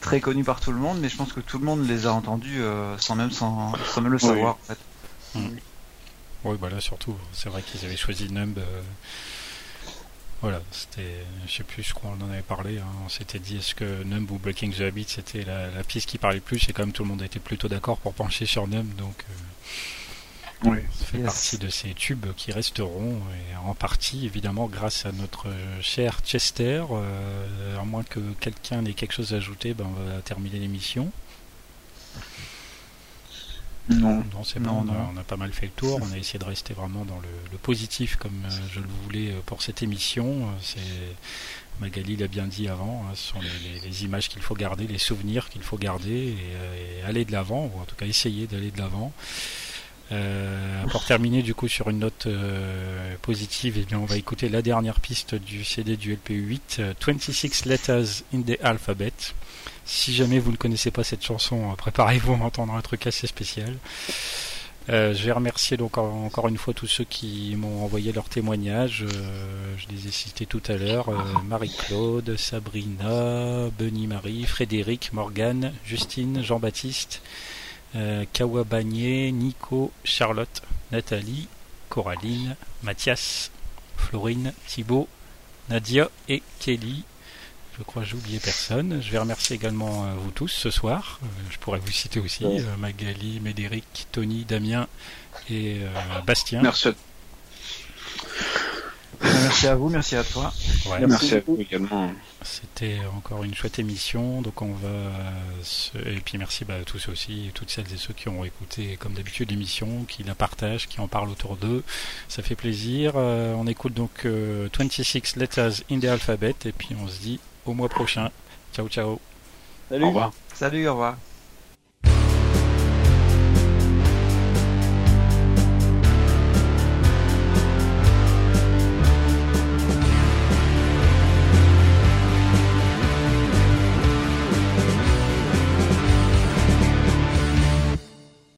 très connue par tout le monde, mais je pense que tout le monde les a entendus euh, sans, même, sans, sans même le Oui. savoir. En fait. Oui, voilà, surtout, c'est vrai qu'ils avaient choisi Numb. euh, voilà, c'était, je sais plus, je crois qu'on en avait parlé. hein, on s'était dit est-ce que Numb ou Breaking the Habit c'était la, la pièce qui parlait le plus et quand même tout le monde était plutôt d'accord pour pencher sur Numb, donc euh, Oui. ça fait Yes. partie de ces tubes qui resteront et en partie évidemment grâce à notre cher Chester. euh, à moins que quelqu'un ait quelque chose à ajouter, ben on va terminer l'émission. Non. Non, c'est Non, bon, on a, non. on a pas mal fait le tour. On a essayé de rester vraiment dans le, le positif comme euh, je le voulais euh, pour cette émission. Euh, C'est Magali l'a bien dit avant. hein, ce sont les, les- les images qu'il faut garder, les souvenirs qu'il faut garder et, et aller de l'avant, ou en tout cas essayer d'aller de l'avant. Euh, pour terminer du coup sur une note euh, positive, eh bien on va écouter la dernière piste du CD du LPU8, euh, 26 Letters in the Alphabet. Si jamais vous ne connaissez pas cette chanson, euh, préparez-vous à entendre un truc assez spécial. Euh, je vais remercier donc en- encore une fois tous ceux qui m'ont envoyé leurs témoignages. Euh, je les ai cités tout à l'heure. Marie-Claude, Sabrina, Benny Marie, Frédéric, Morgane, Justine, Jean-Baptiste, euh, Kawa Bagné, Nico, Charlotte, Nathalie, Coraline, Mathias, Florine, Thibaut, Nadia et Kelly. Je crois que j'ai oublié personne. Je vais remercier également euh, vous tous ce soir. Euh, je pourrais vous citer aussi euh, Magali, Médéric, Tony, Damien et Bastien. Merci à, Merci à vous, merci à toi. Ouais, merci à vous également. C'était encore une chouette émission. Donc on va se- et puis merci bah, à tous aussi, toutes celles et ceux qui ont écouté comme d'habitude l'émission, qui la partagent, qui en parlent autour d'eux. Ça fait plaisir. Euh, on écoute donc euh, 26 Letters in the Alphabet et puis on se dit au mois prochain. Ciao ciao. Salut. Au revoir. Salut, au revoir.